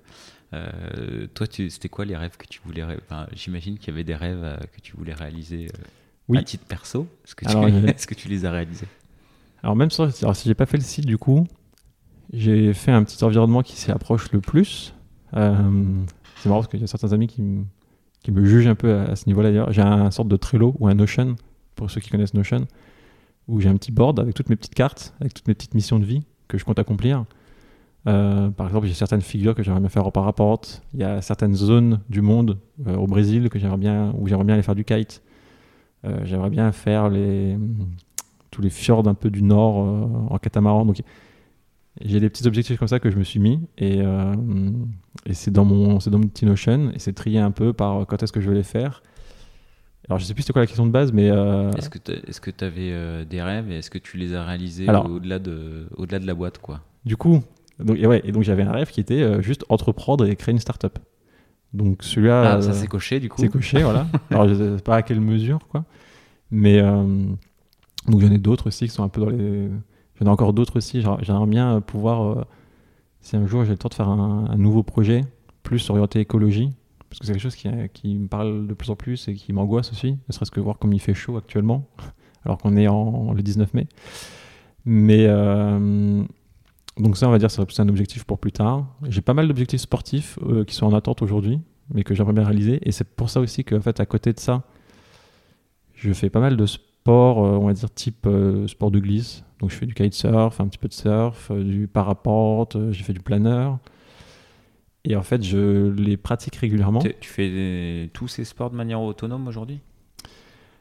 Toi, c'était quoi les rêves que tu voulais enfin, J'imagine qu'il y avait des rêves que tu voulais réaliser Oui. à titre perso. Est-ce que, tu- que les as réalisés? Alors même si, alors, si j'ai pas fait le site du coup, j'ai fait un petit environnement qui s'y approche le plus. Euh, c'est marrant parce qu'il y a certains amis qui, me- jugent un peu à, ce niveau-là d'ailleurs. J'ai un sorte de Trello ou un Notion, pour ceux qui connaissent Notion, où j'ai un petit board avec toutes mes petites cartes, avec toutes mes petites missions de vie que je compte accomplir. Euh, par exemple, j'ai certaines figures que j'aimerais bien faire en parapente. Il y a certaines zones du monde euh, au Brésil que j'aimerais bien, où j'aimerais bien aller faire du kite. J'aimerais bien faire tous les fjords un peu du nord en catamaran. J'ai des petits objectifs comme ça que je me suis mis et, euh, et c'est dans mon c'est dans mon petit Notion et c'est trié un peu par quand est-ce que je vais les faire. Alors je sais plus c'était quoi la question de base mais euh, Est-ce que tu avais des rêves et est-ce que tu les as réalisés au-delà de, au de la boîte quoi? Du coup donc et ouais et donc j'avais un rêve qui était euh, juste entreprendre et créer une start-up. Donc celui-là Ah, ça euh, s'est coché du coup c'est coché voilà. Alors je sais pas à quelle mesure quoi. Mais euh, donc il y en a d'autres aussi qui sont un peu dans les Il y en a encore d'autres aussi. J'aimerais bien pouvoir, euh, si un jour j'ai le temps de faire un, nouveau projet, plus orienté écologie, parce que c'est quelque chose qui, me parle de plus en plus et qui m'angoisse aussi, ne serait-ce que voir comme il fait chaud actuellement, alors qu'on est en, le 19 mai. Mais euh, donc ça, on va dire, c'est un objectif pour plus tard. J'ai pas mal d'objectifs sportifs euh, qui sont en attente aujourd'hui, mais que j'aimerais bien réaliser. Et c'est pour ça aussi qu'en fait, à côté de ça, je fais pas mal de sport, euh, on va dire type sport de glisse. Donc je fais du kitesurf, un petit peu de surf, du parapente, j'ai fait du planeur. Et en fait, je les pratique régulièrement. Tu fais tous ces sports de manière autonome aujourd'hui?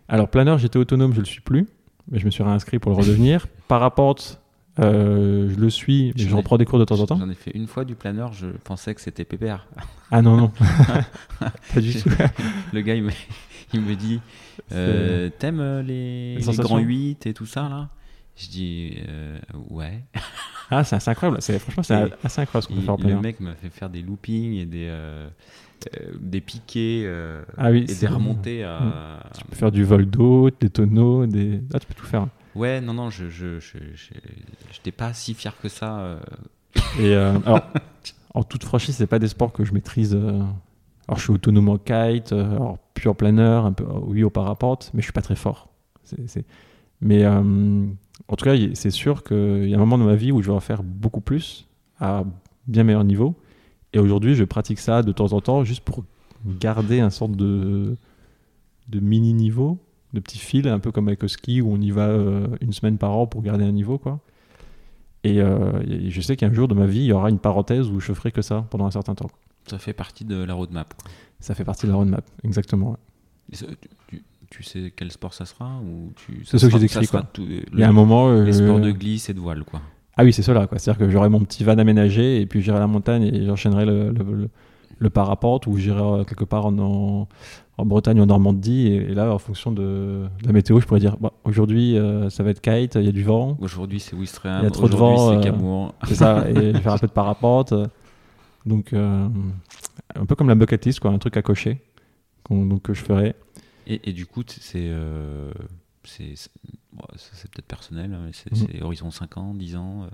Alors, planeur, j'étais autonome, je le suis plus, mais je me suis réinscrit pour le redevenir. Parapente, euh, je le suis, mais je reprends des cours de temps en temps. J'en ai fait une fois du planeur, je pensais que c'était PPR. Ah non, non, pas du tout. le gars, il me, il me dit euh, T'aimes euh, les, les, grands 8 et tout ça là? Je dis euh, Ouais. Ah, c'est incroyable. Franchement, c'est assez incroyable ce qu'on peut faire en Le mec m'a fait faire des loopings et des, euh, des piquets euh, ah oui, et des remontées à. Tu peux faire du vol d'eau, des tonneaux, des. Ah, tu peux tout faire. Ouais, non, non, je n'étais pas si fier que ça. Et alors, en toute franchise, c'est pas des sports que je maîtrise. Alors, je suis autonome en kite, alors, puis en planeur, un peu, oui, au parapente, mais je suis pas très fort. C'est mais en tout cas, c'est sûr qu'il y a un moment dans ma vie où je vais en faire beaucoup plus, à bien meilleur niveau. Et aujourd'hui, je pratique ça de temps en temps juste pour garder un sorte de, de mini niveau, de petit fil, un peu comme avec le ski où on y va euh, une semaine par an pour garder un niveau. quoi. Et, euh, je sais qu'un jour de ma vie, il y aura une parenthèse où je ferai que ça pendant un certain temps. Ça fait partie de la roadmap. Ça fait partie de la roadmap, exactement. Tu sais quel sport ça sera ou tu... C'est ce que j'ai décrit. Il y a un moment. Les sports de glisse et de voile, quoi. Ah oui, c'est cela. C'est-à-dire que j'aurai mon petit van aménagé et puis j'irai à la montagne et j'enchaînerai le, le, parapente ou j'irai euh, quelque part en, en, Bretagne ou en Normandie. Et, là, en fonction de, la météo, je pourrais dire bah, aujourd'hui, euh, ça va être kite, il y a du vent. Aujourd'hui, c'est Wistreham. Il y a trop de vent. C'est euh, C'est ça. Et faire un peu de parapente. Donc, un peu comme la bucket list, quoi, un truc à cocher donc, que je ferai. Et, du coup, c'est euh, c'est peut-être personnel, hein, mais mhm. c'est horizon 5 ans, 10 ans. Euh.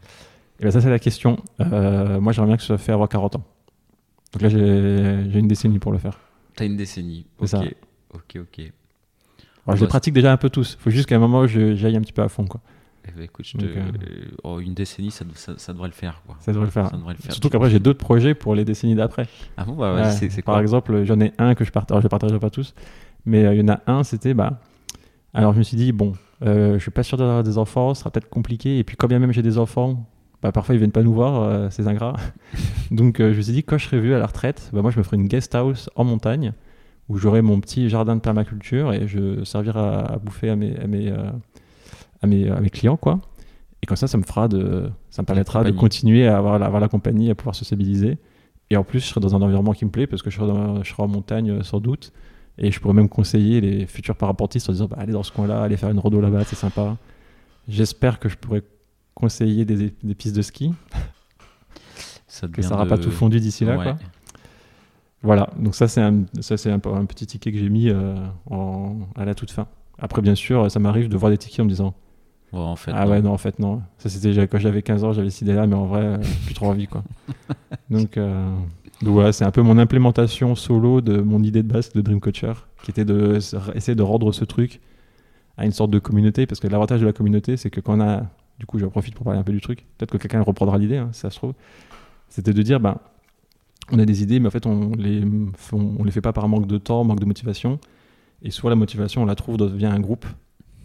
Et ben ça, c'est la question. Euh, moi, j'aimerais bien que ce soit fait avoir 40 ans. Donc là, j'ai une décennie pour le faire. T'as une décennie. Ok. Ça. Ok, ok. Alors, je les pratique déjà un peu tous. Il faut juste qu'à un moment, j'aille un petit peu à fond. Quoi. Eh ben, écoute, je te... oh, une décennie, ça, ça, devrait le faire. Quoi. Ça devrait le faire. Surtout qu'après, j'ai d'autres projets pour les décennies d'après. Ah bon, bah, ouais, c'est Par exemple, j'en ai un que je partage. je ne partagerai pas tous. Mais euh, il y en a un, c'était. Bah, alors je me suis dit, bon, euh, je suis pas sûr d'avoir des enfants, ce sera peut-être compliqué. Et puis quand bien même j'ai des enfants, bah, parfois ils viennent pas nous voir, euh, c'est ingrat. Donc je me suis dit, quand je serai vu à la retraite, bah, moi je me ferai une guest house en montagne où j'aurai mon petit jardin de permaculture et je servirai à, bouffer à mes, à mes, à mes, à mes clients. quoi. Et comme ça, ça me fera de, ça me permettra de continuer à avoir la, avoir la compagnie, à pouvoir se stabiliser. Et en plus, je serai dans un environnement qui me plaît parce que je serai, je serai en montagne sans doute. Et je pourrais même conseiller les futurs paraportistes en disant bah, allez dans ce coin-là, allez faire une rando là-bas, c'est sympa. J'espère que je pourrais conseiller des, des pistes de ski. Ça que ça n'aura pas tout fondu d'ici là. Quoi. Voilà, donc ça c'est un, ça, c'est un, un, petit ticket que j'ai mis euh, en, à la toute fin. Après, bien sûr, ça m'arrive de voir des tickets en me disant en fait, Ah ouais, non, en fait, non. Ça c'était quand j'avais 15 ans, j'avais décidé là, mais en vrai, euh, plus trop envie. Quoi. donc, euh, donc voilà, c'est un peu mon implémentation solo de mon idée de base de Dreamcoacher, qui était de essayer de rendre ce truc à une sorte de communauté, parce que l'avantage de la communauté, c'est que quand on a, du coup, je profite pour parler un peu du truc, peut-être que quelqu'un reprendra l'idée, hein, si ça se trouve, c'était de dire, ben, on a des idées, mais en fait, on les, les fait pas par manque de temps, manque de motivation, et soit la motivation, on la trouve via un groupe,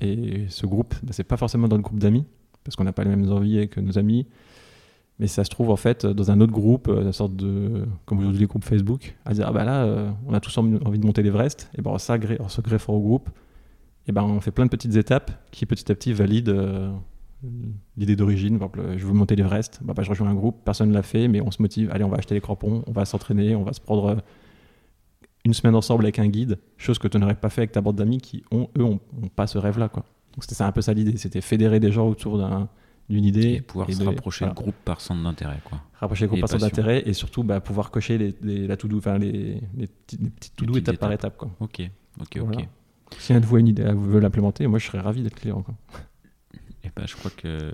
et ce groupe, ben, c'est pas forcément dans le groupe d'amis, parce qu'on n'a pas les mêmes envies que nos amis, mais ça se trouve en fait dans un autre groupe, euh, une sorte de, comme aujourd'hui les groupes Facebook, à dire ah bah là, euh, on a tous envie de monter l'Everest, et ben on, on se greffe au groupe, et ben on fait plein de petites étapes qui petit à petit valident euh, l'idée d'origine. Par exemple, je veux monter l'Everest, bah, bah, je rejoins un groupe, personne ne l'a fait, mais on se motive, allez on va acheter les crampons, on va s'entraîner, on va se prendre une semaine ensemble avec un guide, chose que tu n'aurais pas fait avec ta bande d'amis qui ont eux ont, pas ce rêve là quoi. Donc c'était un peu ça l'idée, c'était fédérer des gens autour d'un d'une idée. Et pouvoir se rapprocher le groupe par centre d'intérêt. Quoi. Rapprocher le groupe par centre d'intérêt et surtout bah, pouvoir cocher les, la to enfin, les, les, petites to-do étape par étape. Quoi. Ok, ok, ok. Si un de vous a une idée, vous veut l'implémenter, moi je serais ravi d'être client. Quoi. Et bah, je crois que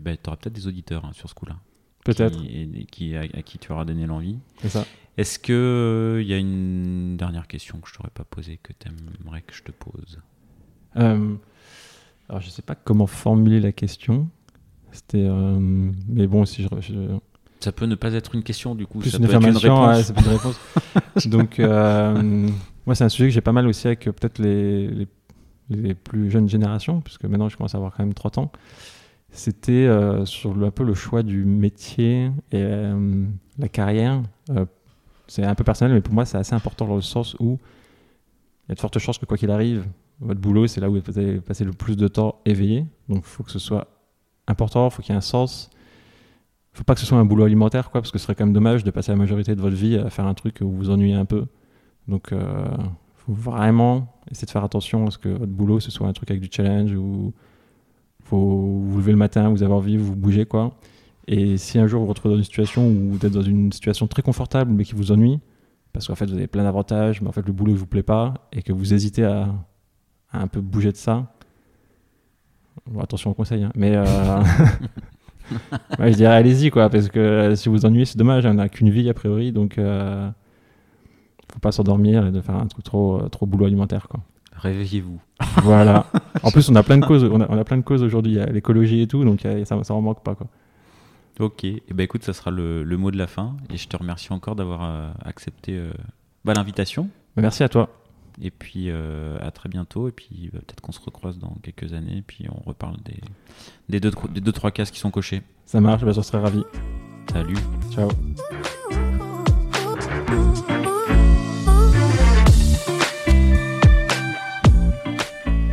bah, tu auras peut-être des auditeurs hein, sur ce coup-là. Peut-être. Qui, qui, à, qui tu auras donné l'envie. C'est ça. Est-ce que il y a une dernière question que je t'aurais pas posée que tu aimerais que je te pose? Euh, alors, je sais pas comment formuler la question. C'était. euh, mais bon, si je. je- Ça peut ne pas être une question du coup, plus ça une peut être une ouais, réponse. ça peut être une réponse. Donc, euh, moi, c'est un sujet que j'ai pas mal aussi avec euh, peut-être les, les, les plus jeunes générations, puisque maintenant, je commence à avoir quand même 30 ans. C'était euh, sur un peu le choix du métier et euh, la carrière. Euh, c'est un peu personnel, mais pour moi, c'est assez important dans le sens où il y a de fortes chances que quoi qu'il arrive, votre boulot, c'est là où vous allez passer le plus de temps éveillé. Donc, il faut que ce soit important, il faut qu'il y ait un sens. Il faut pas que ce soit un boulot alimentaire, quoi, parce que ce serait quand même dommage de passer la majorité de votre vie à faire un truc où vous vous ennuyez un peu. Donc, faut vraiment essayer de faire attention à ce que votre boulot, ce soit un truc avec du challenge, où faut vous vous levez le matin, vous avez envie, vous bougez, quoi. Et si un jour vous vous retrouvez dans une situation où vous êtes dans une situation très confortable, mais qui vous ennuie, parce qu'en fait vous avez plein d'avantages, mais en fait le boulot ne vous plaît pas, et que vous hésitez à, à un peu bouger de ça, bon, attention au conseil, hein, mais euh, ouais, je dirais allez-y, quoi, parce que si vous vous ennuyez, c'est dommage, on n'a qu'une vie a priori, donc euh, faut pas s'endormir et de faire un truc trop, euh, trop boulot alimentaire, quoi. Réveillez-vous. Voilà. En plus, on a plein de causes. On a, on a plein de causes aujourd'hui. Il y a l'écologie et tout, donc euh, ça, ça en manque pas quoi. Ok, et ben écoute, ça sera le, le mot de la fin. Et je te remercie encore d'avoir euh, accepté euh, bah, l'invitation. Merci à toi. Et puis euh, à très bientôt. Et puis euh, peut-être qu'on se recroise dans quelques années. Et puis on reparle des, des, deux, des deux, trois cases qui sont cochées. Ça marche. Ben, je serais ravi. Salut. Ciao.